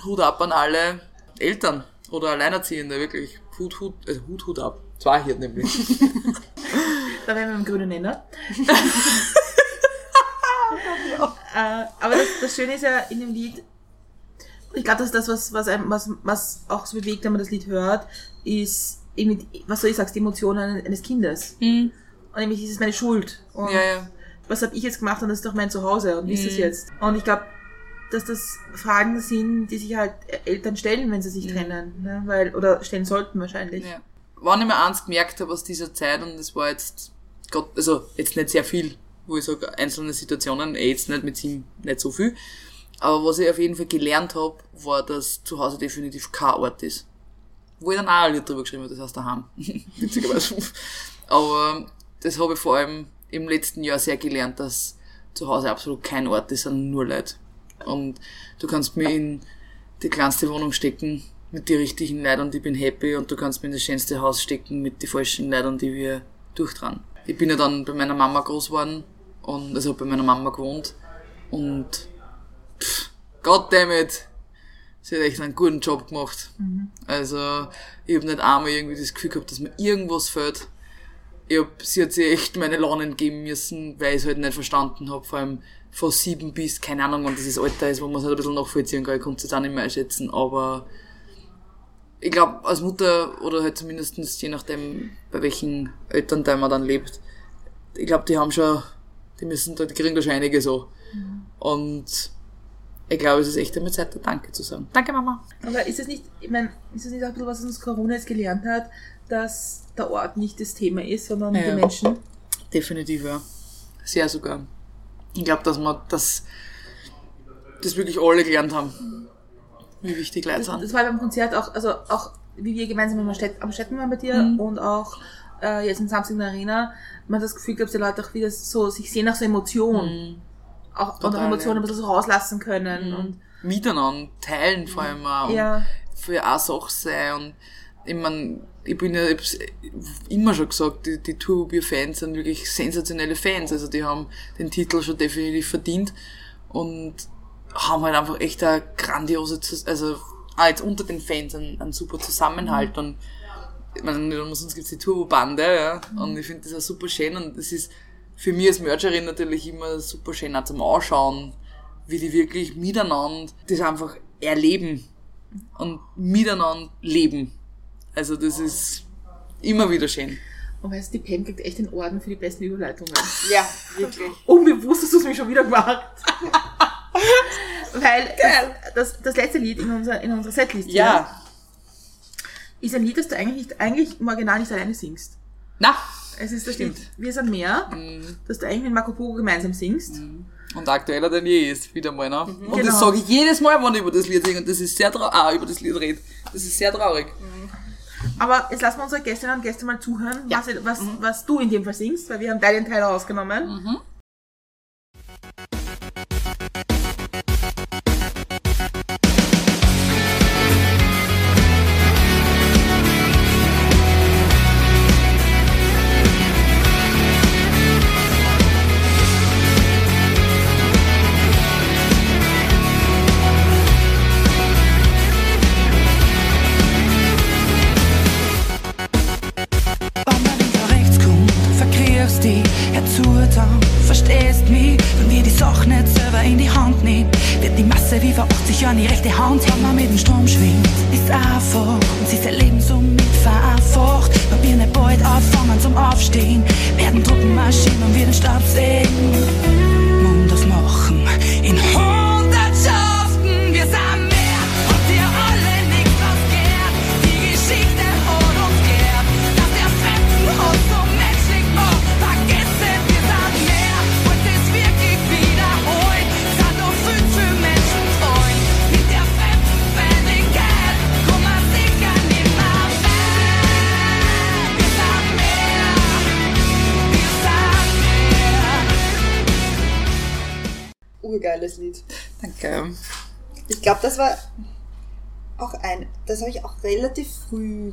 Hut ab an alle Eltern oder Alleinerziehende, wirklich. Hut, Hut, also Hut, Hut ab. Zwei hier nämlich. Da wären wir im grünen Nenner. äh, aber das, das Schöne ist ja in dem Lied, ich glaube, das ist das, was, was, einem, was, was auch so bewegt, wenn man das Lied hört, ist irgendwie, was soll ich sagen, die Emotionen eines Kindes. Und nämlich, ist es meine Schuld. Und Ja, ja. was habe ich jetzt gemacht und das ist doch mein Zuhause und wie ist das jetzt? Und ich glaube, dass das Fragen sind, die sich halt Eltern stellen, wenn sie sich trennen. Ne? Weil, oder stellen sollten wahrscheinlich. Ja. Wann ich mir eins gemerkt habe aus dieser Zeit, und das war jetzt, Gott, also jetzt nicht sehr viel, wo ich sage, einzelne Situationen, eh jetzt nicht mit ihm nicht so viel, aber was ich auf jeden Fall gelernt habe, war, dass zu Hause definitiv kein Ort ist. Wo ich dann auch ein Lied drüber geschrieben habe, das heißt daheim. Witzigerweise. Aber das habe ich vor allem im letzten Jahr sehr gelernt, dass zu Hause absolut kein Ort ist, sondern nur Leute. Und du kannst mir in die kleinste Wohnung stecken mit den richtigen Leuten und ich bin happy und du kannst mir in das schönste Haus stecken mit den falschen Leuten und die wir durchtran. Ich bin ja dann bei meiner Mama groß geworden und also bei meiner Mama gewohnt und pff, goddammit, sie hat echt einen guten Job gemacht. Also ich habe nicht einmal irgendwie das Gefühl gehabt, dass mir irgendwas fehlt. Ich hab, sie hat sich echt meine Launen geben müssen, weil ich es halt nicht verstanden habe, vor allem von sieben bis, keine Ahnung, wann dieses Alter ist, wo man es halt ein bisschen nachvollziehen kann, ich konnte es jetzt auch nicht mehr einschätzen, aber ich glaube, als Mutter oder halt zumindestens je nachdem, bei welchen Elternteil man dann lebt, ich glaube, die haben schon, die müssen da, die kriegen da schon einige so. Und ich glaube, es ist echt einmal Zeit, da Danke zu sagen. Danke, Mama. Aber ist es nicht, ich meine, ist es nicht auch ein bisschen, was uns Corona jetzt gelernt hat, dass der Ort nicht das Thema ist, sondern Ja. die Menschen? Definitiv, ja. Sehr sogar. Ich glaube, dass wir das, das wirklich alle gelernt haben. Wie wichtig Leute sind. das war beim Konzert auch, also auch wie wir gemeinsam am Städten waren bei dir Mhm. und auch äh, jetzt in Samstag in der Arena, man hat das Gefühl gehabt, die Leute auch wieder so sich sehen nach so Emotionen. Auch, und auch Mhm. Total, Emotionen ja. ein bisschen so rauslassen können. Und Miteinander teilen vor allem auch. und Ja. Für eine Sache sein. Und ich mein, ich bin ja ich immer schon gesagt, die, die Turbo-Bier-Fans sind wirklich sensationelle Fans. Also die haben den Titel schon definitiv verdient und haben halt einfach echt eine grandiose, also auch jetzt unter den Fans einen, einen super Zusammenhalt und meine, nicht umsonst gibt's die Turbo-Bande, ja, und ich finde das auch super schön und es ist für mich als Mercherin natürlich immer super schön auch zum Anschauen, wie die wirklich miteinander das einfach erleben und miteinander leben. Also das ist immer wieder schön. Und weißt du, die Pam kriegt echt den Orden für die besten Überleitungen. Ja, wirklich. Unbewusst hast du es mir schon wieder gemacht. Weil das, das, das letzte Lied in unserer, in unserer Setlist hier ist ein Lied, das du eigentlich, nicht, eigentlich im Original nicht alleine singst. Na, Es ist das Stimmt. Lied Wir sind mehr, das du eigentlich mit Marco Pogo gemeinsam singst. und aktueller denn je ist, wieder mal, ne? Und Genau. das sage ich jedes Mal, wenn ich über das Lied singe und das ist sehr traurig, ah, über das Lied rede. Das ist sehr traurig. Aber jetzt lassen wir unsere Gästinnen und Gäste mal zuhören, was, was, was du in dem Fall singst, weil wir haben deinen Teil rausgenommen.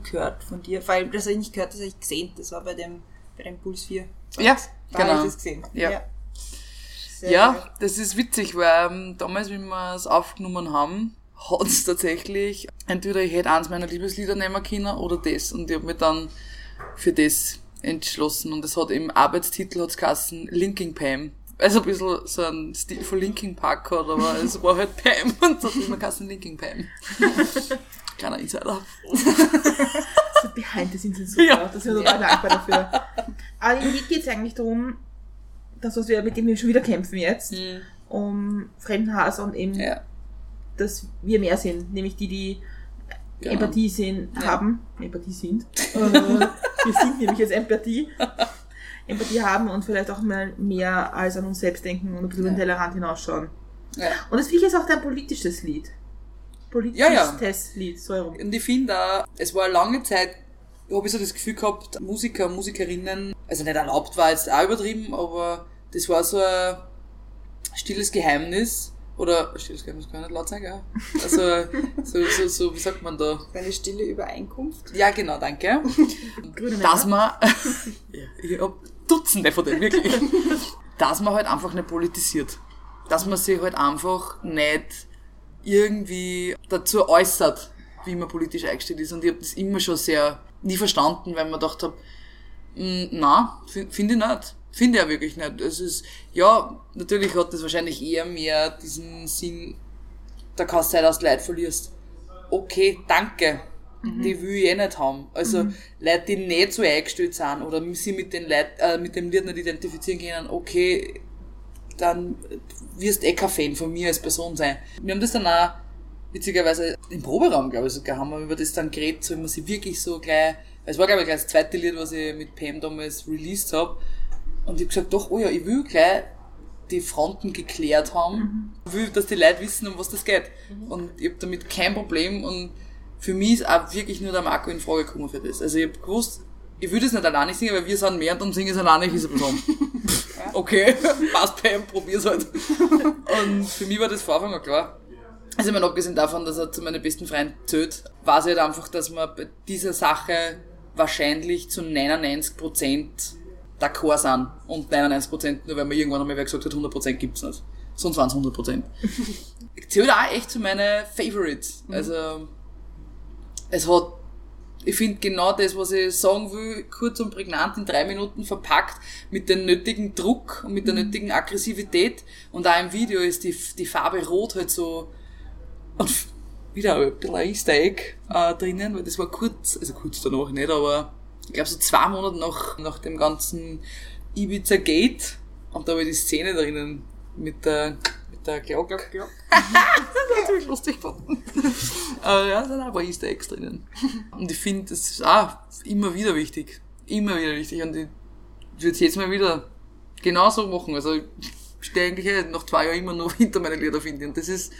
Gehört von dir. Vor allem, das habe ich nicht gehört, das habe ich gesehen. Das war bei dem, bei dem Puls 4. Ja, Da habe genau. ich das gesehen. Ja. Ja, geil. das ist witzig, weil ähm, damals, wenn wir es aufgenommen haben, hat es tatsächlich, entweder ich hätte eins meiner Liebeslieder nehmen können oder das. Und ich habe mich dann für das entschlossen. Und es hat im Arbeitstitel hat's geheißen Linking Pam. Also ein bisschen so ein Stil von Linking Park hat, aber es war halt Pam und es hat immer geheißen Linking Pam. Kleiner Insider. So behind the scenes sind super. Ja. Das sind wir total dankbar dafür. Aber im Lied geht es eigentlich darum, das, was wir, mit dem wir schon wieder kämpfen jetzt, um Fremdenhass und eben, Ja. dass wir mehr sind, nämlich die, die Genau. Empathie sind, Ja. haben, Empathie sind, äh, wir sind nämlich jetzt Empathie, Empathie haben und vielleicht auch mal mehr als an uns selbst denken und ein bisschen über den Ja. Tellerrand hinausschauen. ja. Und das finde ich jetzt auch dein politisches Lied. Politisches Ja, ja. So herum. Und ich finde auch, es war eine lange Zeit, habe ich so das Gefühl gehabt, Musiker, Musikerinnen, also nicht erlaubt war jetzt auch übertrieben, aber das war so ein stilles Geheimnis. Oder, stilles Geheimnis kann ich nicht laut sagen, ja. Also, so, so, so, wie sagt man da? Eine stille Übereinkunft. Ja, genau, danke. Dass man, ja, ich hab Dutzende von denen, wirklich. Dass man halt einfach nicht politisiert. Dass man sich halt einfach nicht irgendwie dazu äußert, wie man politisch eingestellt ist. Und ich habe das immer schon sehr nie verstanden, weil man gedacht habe, na, finde ich nicht. Finde ich ja wirklich nicht. Es ist, ja, natürlich hat das wahrscheinlich eher mehr diesen Sinn, da kannst du halt aus Leid verlierst. Okay, danke. Die will ich eh nicht haben. Also, Leute, die nicht so eingestellt sind oder sie mit, den Leut, äh, mit dem Lied nicht identifizieren können, okay, dann wirst eh kein Fan von mir als Person sein. Wir haben das dann auch, witzigerweise, im Proberaum, glaube ich, sogar, haben wir über das dann geredet, so, wenn man sie wirklich so gleich, es war, glaube ich, gleich das zweite Lied, was ich mit Pam damals released habe. Und ich habe gesagt, doch, oh ja, ich will gleich die Fronten geklärt haben. Ich will, dass die Leute wissen, um was das geht. Und ich habe damit kein Problem und für mich ist auch wirklich nur der Marco in Frage gekommen für das. Also ich habe gewusst, ich will das nicht alleine singen, weil wir sind mehr und dann singe ich es alleine, ich ist ein bisschen okay, passt Pam, probier's halt. Und für mich war das von Anfang an klar. Also ich meine, abgesehen davon, dass er zu meinen besten Freunden zählt, weiß ich halt einfach, dass man bei dieser Sache wahrscheinlich zu 99% d'accord sind. Und 99% nur weil man irgendwann einmal wer gesagt hat, 100% gibt's nicht. Sonst waren es 100%. Zählt auch echt zu meinen Favorites. Also, es hat, ich finde genau das, was ich sagen will, kurz und prägnant in drei Minuten verpackt, mit dem nötigen Druck und mit der nötigen Aggressivität. Und auch im Video ist die, die Farbe Rot halt so, und wieder ein bisschen ein Easter Egg äh, drinnen, weil das war kurz, also kurz danach nicht, aber ich glaube so zwei Monate nach, nach dem ganzen Ibiza Gate und da war die Szene drinnen mit der, mit der Glocke. das ist natürlich lustig gefunden. Aber ja, da sind auch ein paar Easter Eggs drinnen. Und ich finde, das ist auch immer wieder wichtig. Immer wieder wichtig. Und ich würde es jetzt mal wieder genauso machen. Also ich stehe eigentlich eh nach zwei Jahren immer noch hinter meinen Lieder, finde ich. Und das ist,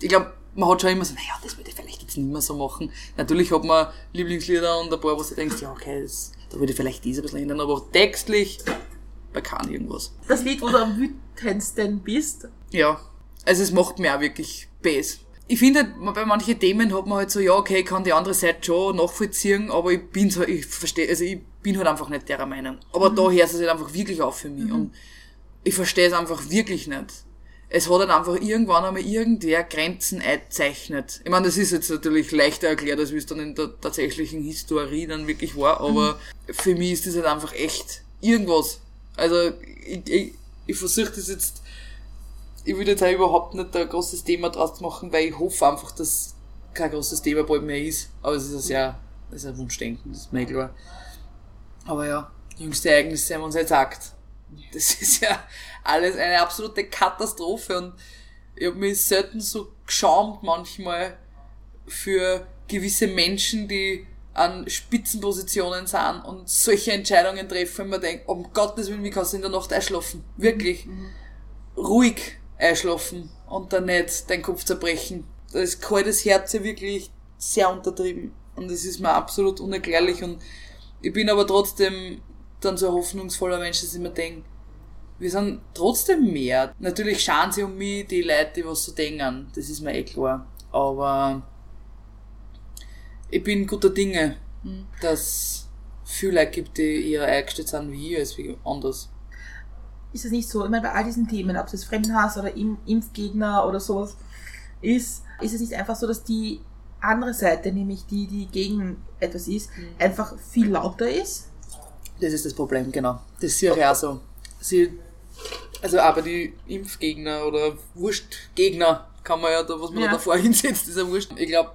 ich glaube, man hat schon immer so, naja, das würde ich vielleicht jetzt nicht mehr so machen. Natürlich hat man Lieblingslieder und ein paar, wo du denkst, ja, okay, das, da würde ich vielleicht diese ein bisschen ändern, aber textlich bei keinem irgendwas. Das Lied, wo du am wütendsten bist, Ja. Also es macht mir auch wirklich Bass. Ich finde, halt, bei manchen Themen hat man halt so, ja, okay, ich kann die andere Seite schon nachvollziehen, aber ich bin so, ich verstehe, also ich bin halt einfach nicht derer Meinung. Aber da hört es halt einfach wirklich auf für mich. Und ich verstehe es einfach wirklich nicht. Es hat halt einfach irgendwann einmal irgendwer Grenzen eingezeichnet. Ich meine, das ist jetzt natürlich leichter erklärt, als wie es dann in der tatsächlichen Historie dann wirklich war, aber für mich ist das halt einfach echt irgendwas. Also ich, ich, ich versuche das jetzt ich will jetzt auch überhaupt nicht ein großes Thema draus machen, weil ich hoffe einfach, dass kein großes Thema bald mehr ist. Aber es ist ein sehr, das ist ein Wunschdenken, das ist mir klar. Aber ja, jüngste Ereignisse haben uns jetzt gesagt. Das ist ja alles eine absolute Katastrophe und ich habe mich selten so geschämt manchmal für gewisse Menschen, die an Spitzenpositionen sind und solche Entscheidungen treffen, wenn man denkt, um Gottes Willen, wie kannst du in der Nacht einschlafen? Wirklich. Ruhig einschlafen und dann nicht den Kopf zerbrechen. Da ist kaltes Herz ja wirklich sehr untertrieben und das ist mir absolut unerklärlich und ich bin aber trotzdem dann so ein hoffnungsvoller Mensch, dass ich mir denke, wir sind trotzdem mehr. Natürlich schauen sie um mich, die Leute, die was so denken. Das ist mir eh klar. Aber ich bin guter Dinge, dass viele Leute gibt, die eher eingestellt sind wie ich, als wie anders. Ist es nicht so, ich meine, bei all diesen Themen, ob es jetzt Fremdenhass oder Im Impfgegner oder sowas ist, ist es nicht einfach so, dass die andere Seite, nämlich die, die gegen etwas ist, einfach viel lauter ist? Das ist das Problem, genau. Das sehe ich auch so. Sie, also aber die Impfgegner oder Wurstgegner kann man ja da, was man Ja. da davor hinsetzt, ist ja wurscht. Ich glaube,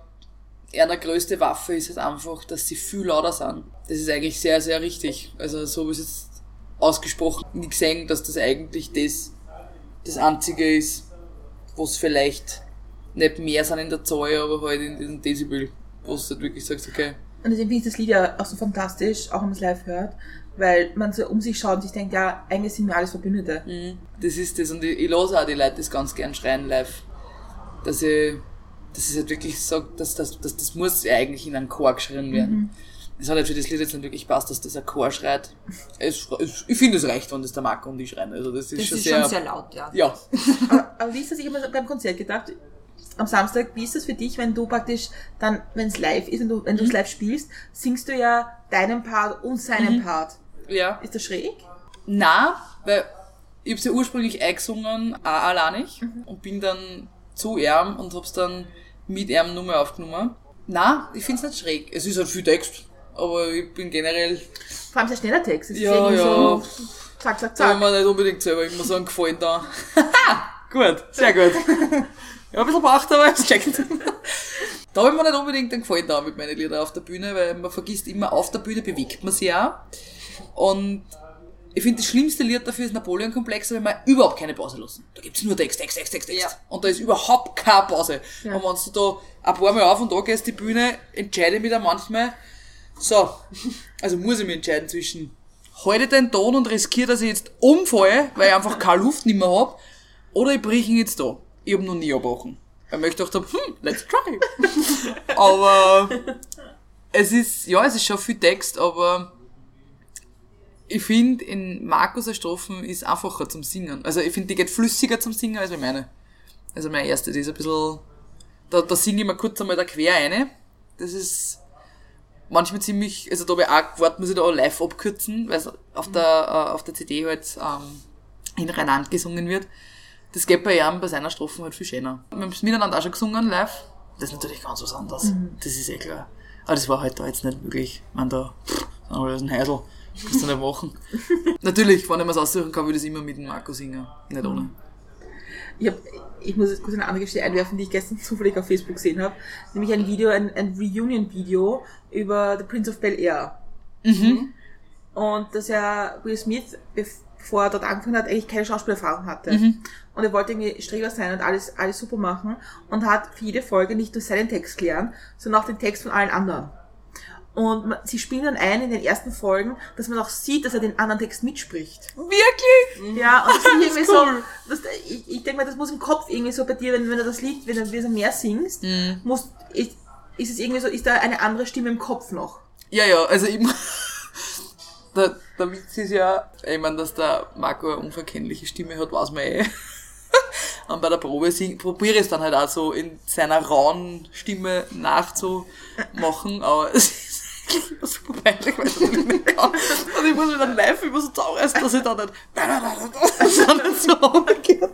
ihre größte Waffe ist halt einfach, dass sie viel lauter sind. Das ist eigentlich sehr, sehr richtig. Also so wie es jetzt ausgesprochen nie gesehen, dass das eigentlich das, das Einzige ist, was vielleicht nicht mehr sind in der Zahl, aber halt in diesem Dezibel, wo du halt wirklich sagst, okay, Und deswegen finde ich das Lied ja auch so fantastisch, auch wenn man es live hört, weil man so um sich schaut und sich denkt, ja, eigentlich sind wir alles Verbündete. Mhm. Das ist das. Und ich, ich lasse auch die Leute das ganz gern schreien live. Dass ich, dass ich halt wirklich sage, dass, dass, dass das muss ja eigentlich in einen Chor geschrien werden. Es hat halt für das Lied jetzt nicht wirklich passt, dass das ein Chor schreit. Es, es, ich finde es reicht, wenn das der Marco und ich schreien. Also das ist, Das schon, ist sehr, schon sehr laut, ja. Ja. Aber, aber wie ist das, ich habe mir beim Konzert gedacht, am Samstag, wie ist das für dich, wenn du praktisch dann, wenn es live ist, wenn du wenn du es live spielst, singst du ja deinen Part und seinen Part. Ja. Ist das schräg? Na, weil ich hab's ja ursprünglich eingesungen, auch alleinig, und bin dann zu ihm und hab's dann mit ihm nur mehr aufgenommen. Na, ich find's nicht schräg. Es ist halt viel Text, aber ich bin generell Vor allem sehr schneller Text. Es ist Ja, irgendwie ja. so zack, zack, zack. wir nicht unbedingt selber immer so einen Gefallen da. gut, sehr gut. Ja, ein bisschen braucht, aber es checkt. Da habe ich mir nicht unbedingt einen Gefallen da mit meinen Liedern auf der Bühne, weil man vergisst immer, auf der Bühne bewegt man sich auch. Und ich finde, das schlimmste Lied dafür ist Napoleon-Komplex, wenn man überhaupt keine Pause lassen. Da gibt's nur Text, Text, Text, Text, Text. Ja. Und da ist überhaupt keine Pause. Ja. Und wenn du da ein paar Mal auf und ab gehst, die Bühne, entscheide ich mich dann manchmal, so, also muss ich mich entscheiden zwischen halte den Ton und riskiere, dass ich jetzt umfalle, weil ich einfach keine Luft nicht mehr hab, oder ich breche ihn jetzt da. Ich hab noch nie abgebrochen. Weil ich gedacht hab, hm, let's try. aber es ist, ja, es ist schon viel Text, aber ich finde, in Markus' Strophen ist einfacher zum Singen. Also ich finde, die geht flüssiger zum Singen als meine. Also meine erste, die ist ein bisschen, da, da singe ich mir kurz einmal da quer eine. Das ist manchmal ziemlich, also da habe ich auch gewartet, muss ich da auch live abkürzen, weil es auf der, äh, auf der CD halt ähm, hintereinander gesungen wird. Das geht bei Jan bei seiner Strophen halt viel schöner. Wir haben es miteinander auch schon gesungen live. Das ist natürlich ganz was anderes. Das ist eh klar. Aber das war halt da jetzt nicht möglich. Ich meine, da, pff, ist ein Heidel. Kannst du nicht machen. natürlich, wenn ich mir das aussuchen kann, würde ich es immer mit dem Marco singen. Nicht ohne. Ich, hab, ich muss jetzt kurz eine andere Geschichte einwerfen, die ich gestern zufällig auf Facebook gesehen habe. Nämlich ein Video, ein, ein Reunion-Video über The Prince of Bel Air. Und dass ja Will Smith, bevor er dort angefangen hat, eigentlich keine Schauspielerfahrung hatte. Und er wollte irgendwie Streber sein und alles, alles super machen und hat für jede Folge nicht nur seinen Text klären, sondern auch den Text von allen anderen. Und man, sie spielen dann ein in den ersten Folgen, dass man auch sieht, dass er den anderen Text mitspricht. Wirklich? Ja, und das ist irgendwie so, cool. das, ich, ich denke mal, das muss im Kopf irgendwie so bei dir, wenn, wenn du das Lied, wenn du wenn du mehr singst, muss, ist, ist es irgendwie so, ist da eine andere Stimme im Kopf noch. Ja, ja, also ich, der, der Witz ist ja, ich meine, dass der Marco eine unverkennliche Stimme hat, weiß man eh. Und bei der Probe probiere ich es dann halt auch so in seiner rauen Stimme nachzumachen, aber es ist super peinlich, weil ich das nicht kann. Und ich muss mich dann live immer so zusammenreißen, dass ich dann nicht, dass ich dann nicht so runtergehe.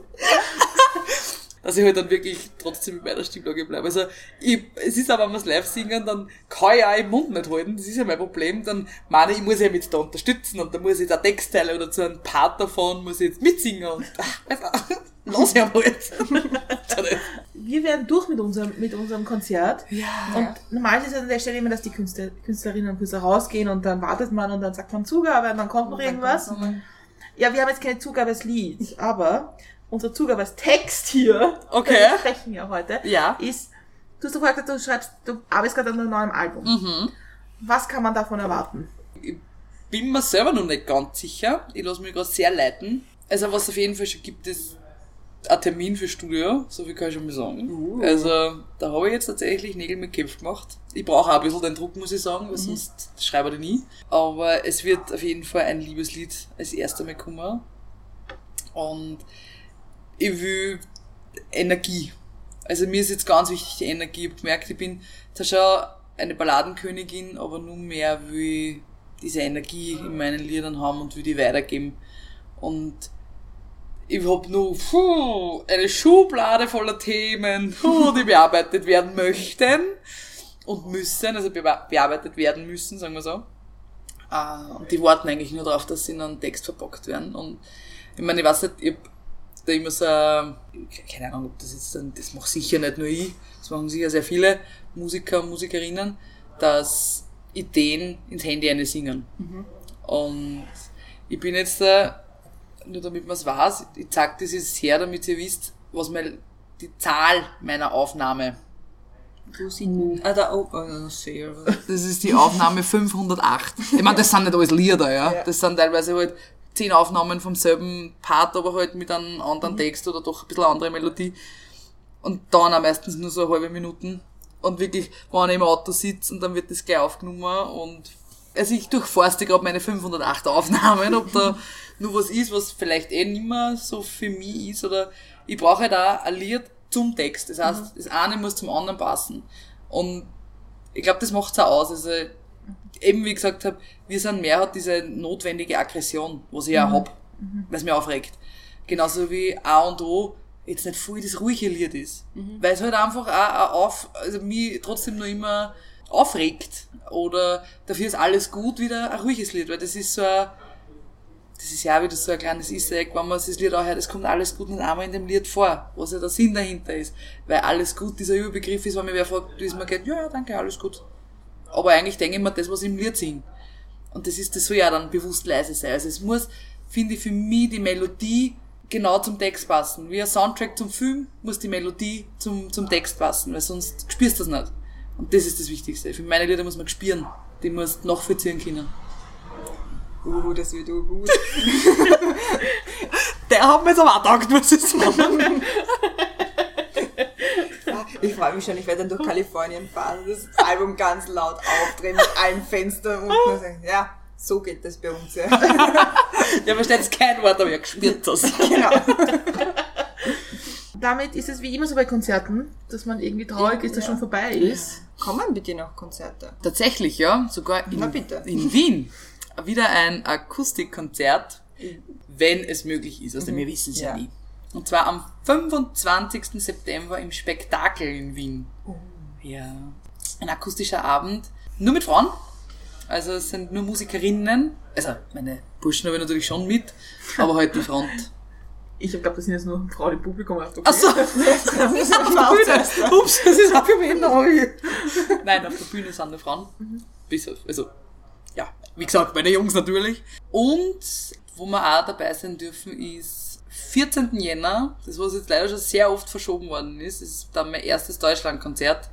Dass ich halt dann wirklich trotzdem mit meiner Stimmlage bleibe. Also, ich, es ist aber, wenn wir es live singen, dann kann ich auch im Mund nicht halten. Das ist ja mein Problem. Dann meine ich, muss ja jetzt da unterstützen und dann muss ich da Textteile oder zu einem Part davon muss ich jetzt mitsingen und, ach, lass ich aber jetzt. Wir werden durch mit unserem, mit unserem Konzert. ja. Und normal ist es an der Stelle immer, dass die Künstler, Künstlerinnen und Künstler rausgehen und dann wartet man und dann sagt man Zugabe und dann kommt noch irgendwas. Ja, wir haben jetzt keine Zugabe als Lied, aber unsere Zugabe als Text hier, Okay. sprechen wir heute, Ja. ist, du hast doch gesagt, du schreibst, du arbeitest gerade an einem neuen Album. Mhm. Was kann man davon erwarten? bin mir selber noch nicht ganz sicher. Ich lasse mich gerade sehr leiten. Also was es auf jeden Fall schon gibt, ist ein Termin für Studio, so viel kann ich schon mal sagen. Also da habe ich jetzt tatsächlich Nägel mit Kämpf gemacht. Ich brauche auch ein bisschen den Druck, muss ich sagen, weil sonst schreibe ich nie. Aber es wird auf jeden Fall ein Liebeslied als erstes Mal kommen. Und ich will Energie. Also mir ist jetzt ganz wichtig die Energie. Ich habe gemerkt, ich bin zwar schon eine Balladenkönigin, aber nur mehr will ich diese Energie in meinen Liedern haben und will die weitergeben. Und ich habe nur puh, eine Schublade voller Themen, puh, die bearbeitet werden möchten und müssen, also bea- bearbeitet werden müssen, sagen wir so. Äh, Und die warten eigentlich nur darauf, dass sie in einen Text verpackt werden. Und ich meine, ich weiß nicht, ich hab da immer so, äh, keine Ahnung, ob das jetzt, dann- das mache sicher nicht nur ich, das machen sicher sehr viele Musiker und Musikerinnen, dass Ideen ins Handy eine singen. Und ich bin jetzt da, nur damit man es weiß, ich zeig das jetzt her, damit ihr wisst, was mein, die Zahl meiner Aufnahme? Ah, da, oh, oh. Das ist die Aufnahme 508. Ich meine, das sind nicht alles Lieder, ja. Ja. Das sind teilweise halt zehn Aufnahmen vom selben Part, aber halt mit einem anderen Text oder doch ein bisschen andere Melodie. Und dauern auch meistens nur so eine halbe Minuten. Und wirklich, wenn ich im Auto sitze und dann wird das gleich aufgenommen und also ich durchforste gerade meine 508 Aufnahmen, ob da nur was ist, was vielleicht eh nicht mehr so für mich ist oder ich brauche halt auch ein Lied zum Text. Das heißt, das eine muss zum anderen passen. Und ich glaube, das macht's auch aus. Also, eben wie ich gesagt habe, wir sind mehr hat diese notwendige Aggression, was ich auch hab, weil es mich aufregt. Genauso wie A und O jetzt nicht voll das ruhige Lied ist. Weil es halt einfach auch, auch auf, also mich trotzdem nur immer aufregt. Oder dafür ist alles gut wieder ein ruhiges Lied, weil das ist so ein, das ist ja auch wieder so ein kleines Easter Egg, wenn man das Lied anhört, es kommt alles gut nicht einmal in dem Lied vor, was ja der Sinn dahinter ist. Weil alles gut dieser Überbegriff ist, wenn mir wer fragt, wie es mir geht, ja, ja, danke, alles gut. Aber eigentlich denke ich mir das, was ich im Lied singe. Und das ist, das soll ja dann bewusst leise sein. Also es muss, finde ich, für mich die Melodie genau zum Text passen. Wie ein Soundtrack zum Film muss die Melodie zum, zum Text passen, weil sonst spürst du das nicht. Und das ist das Wichtigste. Für meine Lieder muss man spüren. Die muss nachvollziehen können. Uh, das wird auch gut. Der hat mir jetzt aber auch gedacht, ich sagen. Ah, Ich freue mich schon, ich werde dann durch Kalifornien fahren, das Album ganz laut aufdrehen mit allen Fenstern unten und sagen, ja, so geht das bei uns. Ja. Ja, versteht jetzt kein Wort, aber ihr gespürt das. genau. Damit ist es wie immer so bei Konzerten, dass man irgendwie traurig ist, dass schon vorbei ist. Kommen bitte noch Konzerte. Tatsächlich, ja, sogar in, Na bitte. in Wien. Wieder ein Akustikkonzert, wenn es möglich ist. Also wir wissen es ja. Ja. nie. Und zwar am 25. September im Spektakel in Wien. Ja. Ein akustischer Abend. Nur mit Frauen. Also es sind nur Musikerinnen. Also meine Burschen habe ich natürlich schon mit, aber halt die Front. Ich glaube, das sind jetzt nur Frauen im Publikum. Okay. Achso, auf der Bühne. Ups, das ist auch für mich neu. Nein, auf der Bühne sind nur Frauen. Bis auf, also, wie gesagt, meine Jungs natürlich. Und, wo wir auch dabei sein dürfen, ist 14. Jänner, das was jetzt leider schon sehr oft verschoben worden ist, das ist dann mein erstes Deutschlandkonzert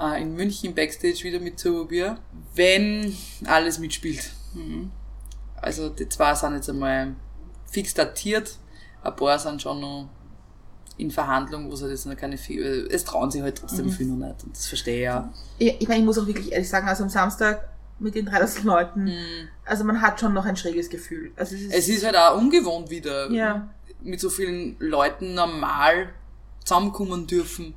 äh, in München Backstage wieder mit Turbobier, wenn alles mitspielt. Mhm. Also die zwei sind jetzt einmal fix datiert, ein paar sind schon noch in Verhandlung, wo sie das noch keine, Fi- äh, es trauen sich halt trotzdem viel noch nicht und das verstehe ich ja. Ich, ich meine, ich muss auch wirklich ehrlich sagen, also am Samstag mit den 3000 Leuten, also man hat schon noch ein schräges Gefühl. Also es ist, Es ist halt auch ungewohnt wieder, ja, mit so vielen Leuten normal zusammenkommen dürfen.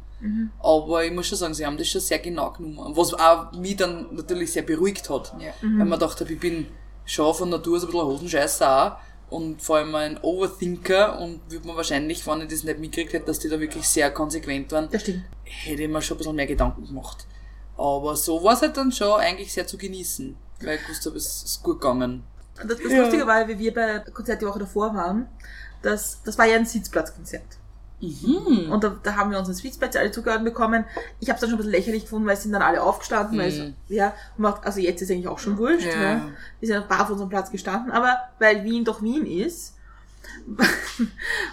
Aber ich muss schon sagen, sie haben das schon sehr genau genommen. Was auch mich dann natürlich sehr beruhigt hat. Ja. Weil man dachte, ich bin schon von Natur aus ein bisschen Hosenscheißer auch. Und vor allem ein Overthinker und würde man wahrscheinlich, wenn ich das nicht mitgekriegt hätte, dass die da wirklich sehr konsequent waren, das stimmt. hätte ich mir schon ein bisschen mehr Gedanken gemacht. Aber so war es halt dann schon eigentlich sehr zu genießen. Weil ich wusste, es ist gut gegangen. Und das, das Lustige war, wie wir bei Konzert die Woche davor waren, das, das war ja ein Sitzplatzkonzert. Mhm. Und da, da haben wir unsere Sitzplätze alle zugehört bekommen. Ich habe es dann schon ein bisschen lächerlich gefunden, weil es sind dann alle aufgestanden, weil Mhm. es, ja, und man, also jetzt ist eigentlich auch schon wurscht, Ja. ja. Wir sind ein paar auf unserem Platz gestanden, aber weil Wien doch Wien ist,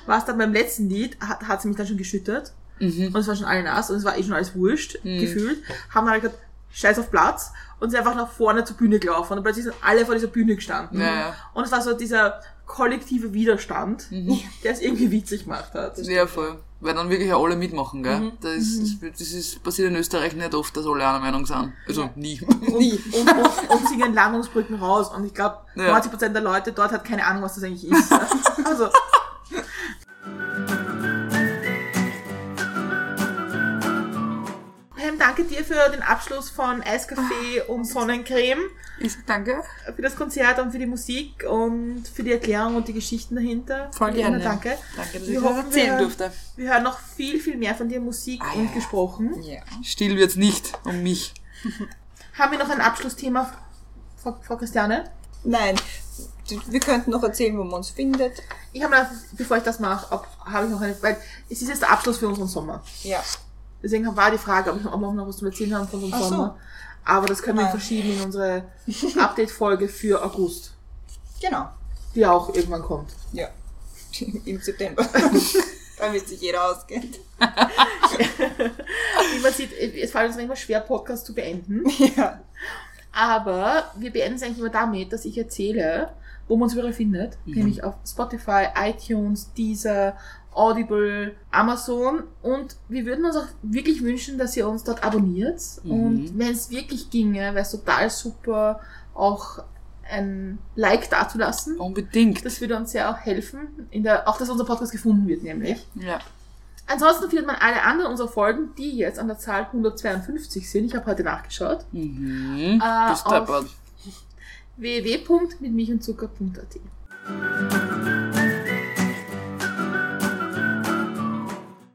war es dann beim letzten Lied, hat, hat sie mich dann schon geschüttet. Mhm. Und es war schon alle nass und es war eh schon alles wurscht, gefühlt. Haben dann halt gesagt, scheiß auf Platz und sind einfach nach vorne zur Bühne gelaufen und plötzlich sind alle vor dieser Bühne gestanden. Ja, ja. Und es war so dieser kollektive Widerstand, Mhm. der es irgendwie witzig gemacht hat. Ja, voll. Weil dann wirklich alle mitmachen, gell? Mhm. Das, ist, das, das ist, passiert in Österreich nicht oft, dass alle einer Meinung sind. Also nie. und, und, und, und singen Landungsbrücken raus. Und ich glaube, Ja. 90% der Leute dort hat keine Ahnung, was das eigentlich ist. also, danke dir für den Abschluss von Eiskaffee und Sonnencreme, Ich danke. für das Konzert und für die Musik und für die Erklärung und die Geschichten dahinter. Voll gerne. Danke. Danke, dass Wir ich das hoffen, erzählen wir- durfte. Wir hören noch viel, viel mehr von dir Musik Ah, und ja. gesprochen. Ja. Still wird's nicht um mich. Haben wir noch ein Abschlussthema, Frau, Frau Christiane? Nein, wir könnten noch erzählen, wo man uns findet. Ich habe noch, bevor ich das mache, habe ich noch eine, weil es ist jetzt der Abschluss für unseren Sommer. Ja. Deswegen war die Frage, ob, ich, wir noch was zu erzählen haben von unserem so. Sommer. Aber das können wir Nein. verschieben in unsere Update-Folge für August, Genau. die auch irgendwann kommt. Ja. Im September. Damit sich jeder auskennt. Wie man sieht, es fällt uns manchmal schwer, Podcast zu beenden. Ja. Aber wir beenden es eigentlich immer damit, dass ich erzähle, wo man uns überall findet. Nämlich auf Spotify, iTunes, Deezer, Audible, Amazon. Und wir würden uns auch wirklich wünschen, dass ihr uns dort abonniert. Und wenn es wirklich ginge, wäre es total super, auch ein Like dazulassen. Unbedingt. Das würde uns ja auch helfen, in der, auch dass unser Podcast gefunden wird, nämlich. Ja. Ansonsten findet man alle anderen unserer Folgen, die jetzt an der Zahl 152 sind. Ich habe heute nachgeschaut. Mhm. Äh, auf- deppert. www.mitmilchundzucker.at.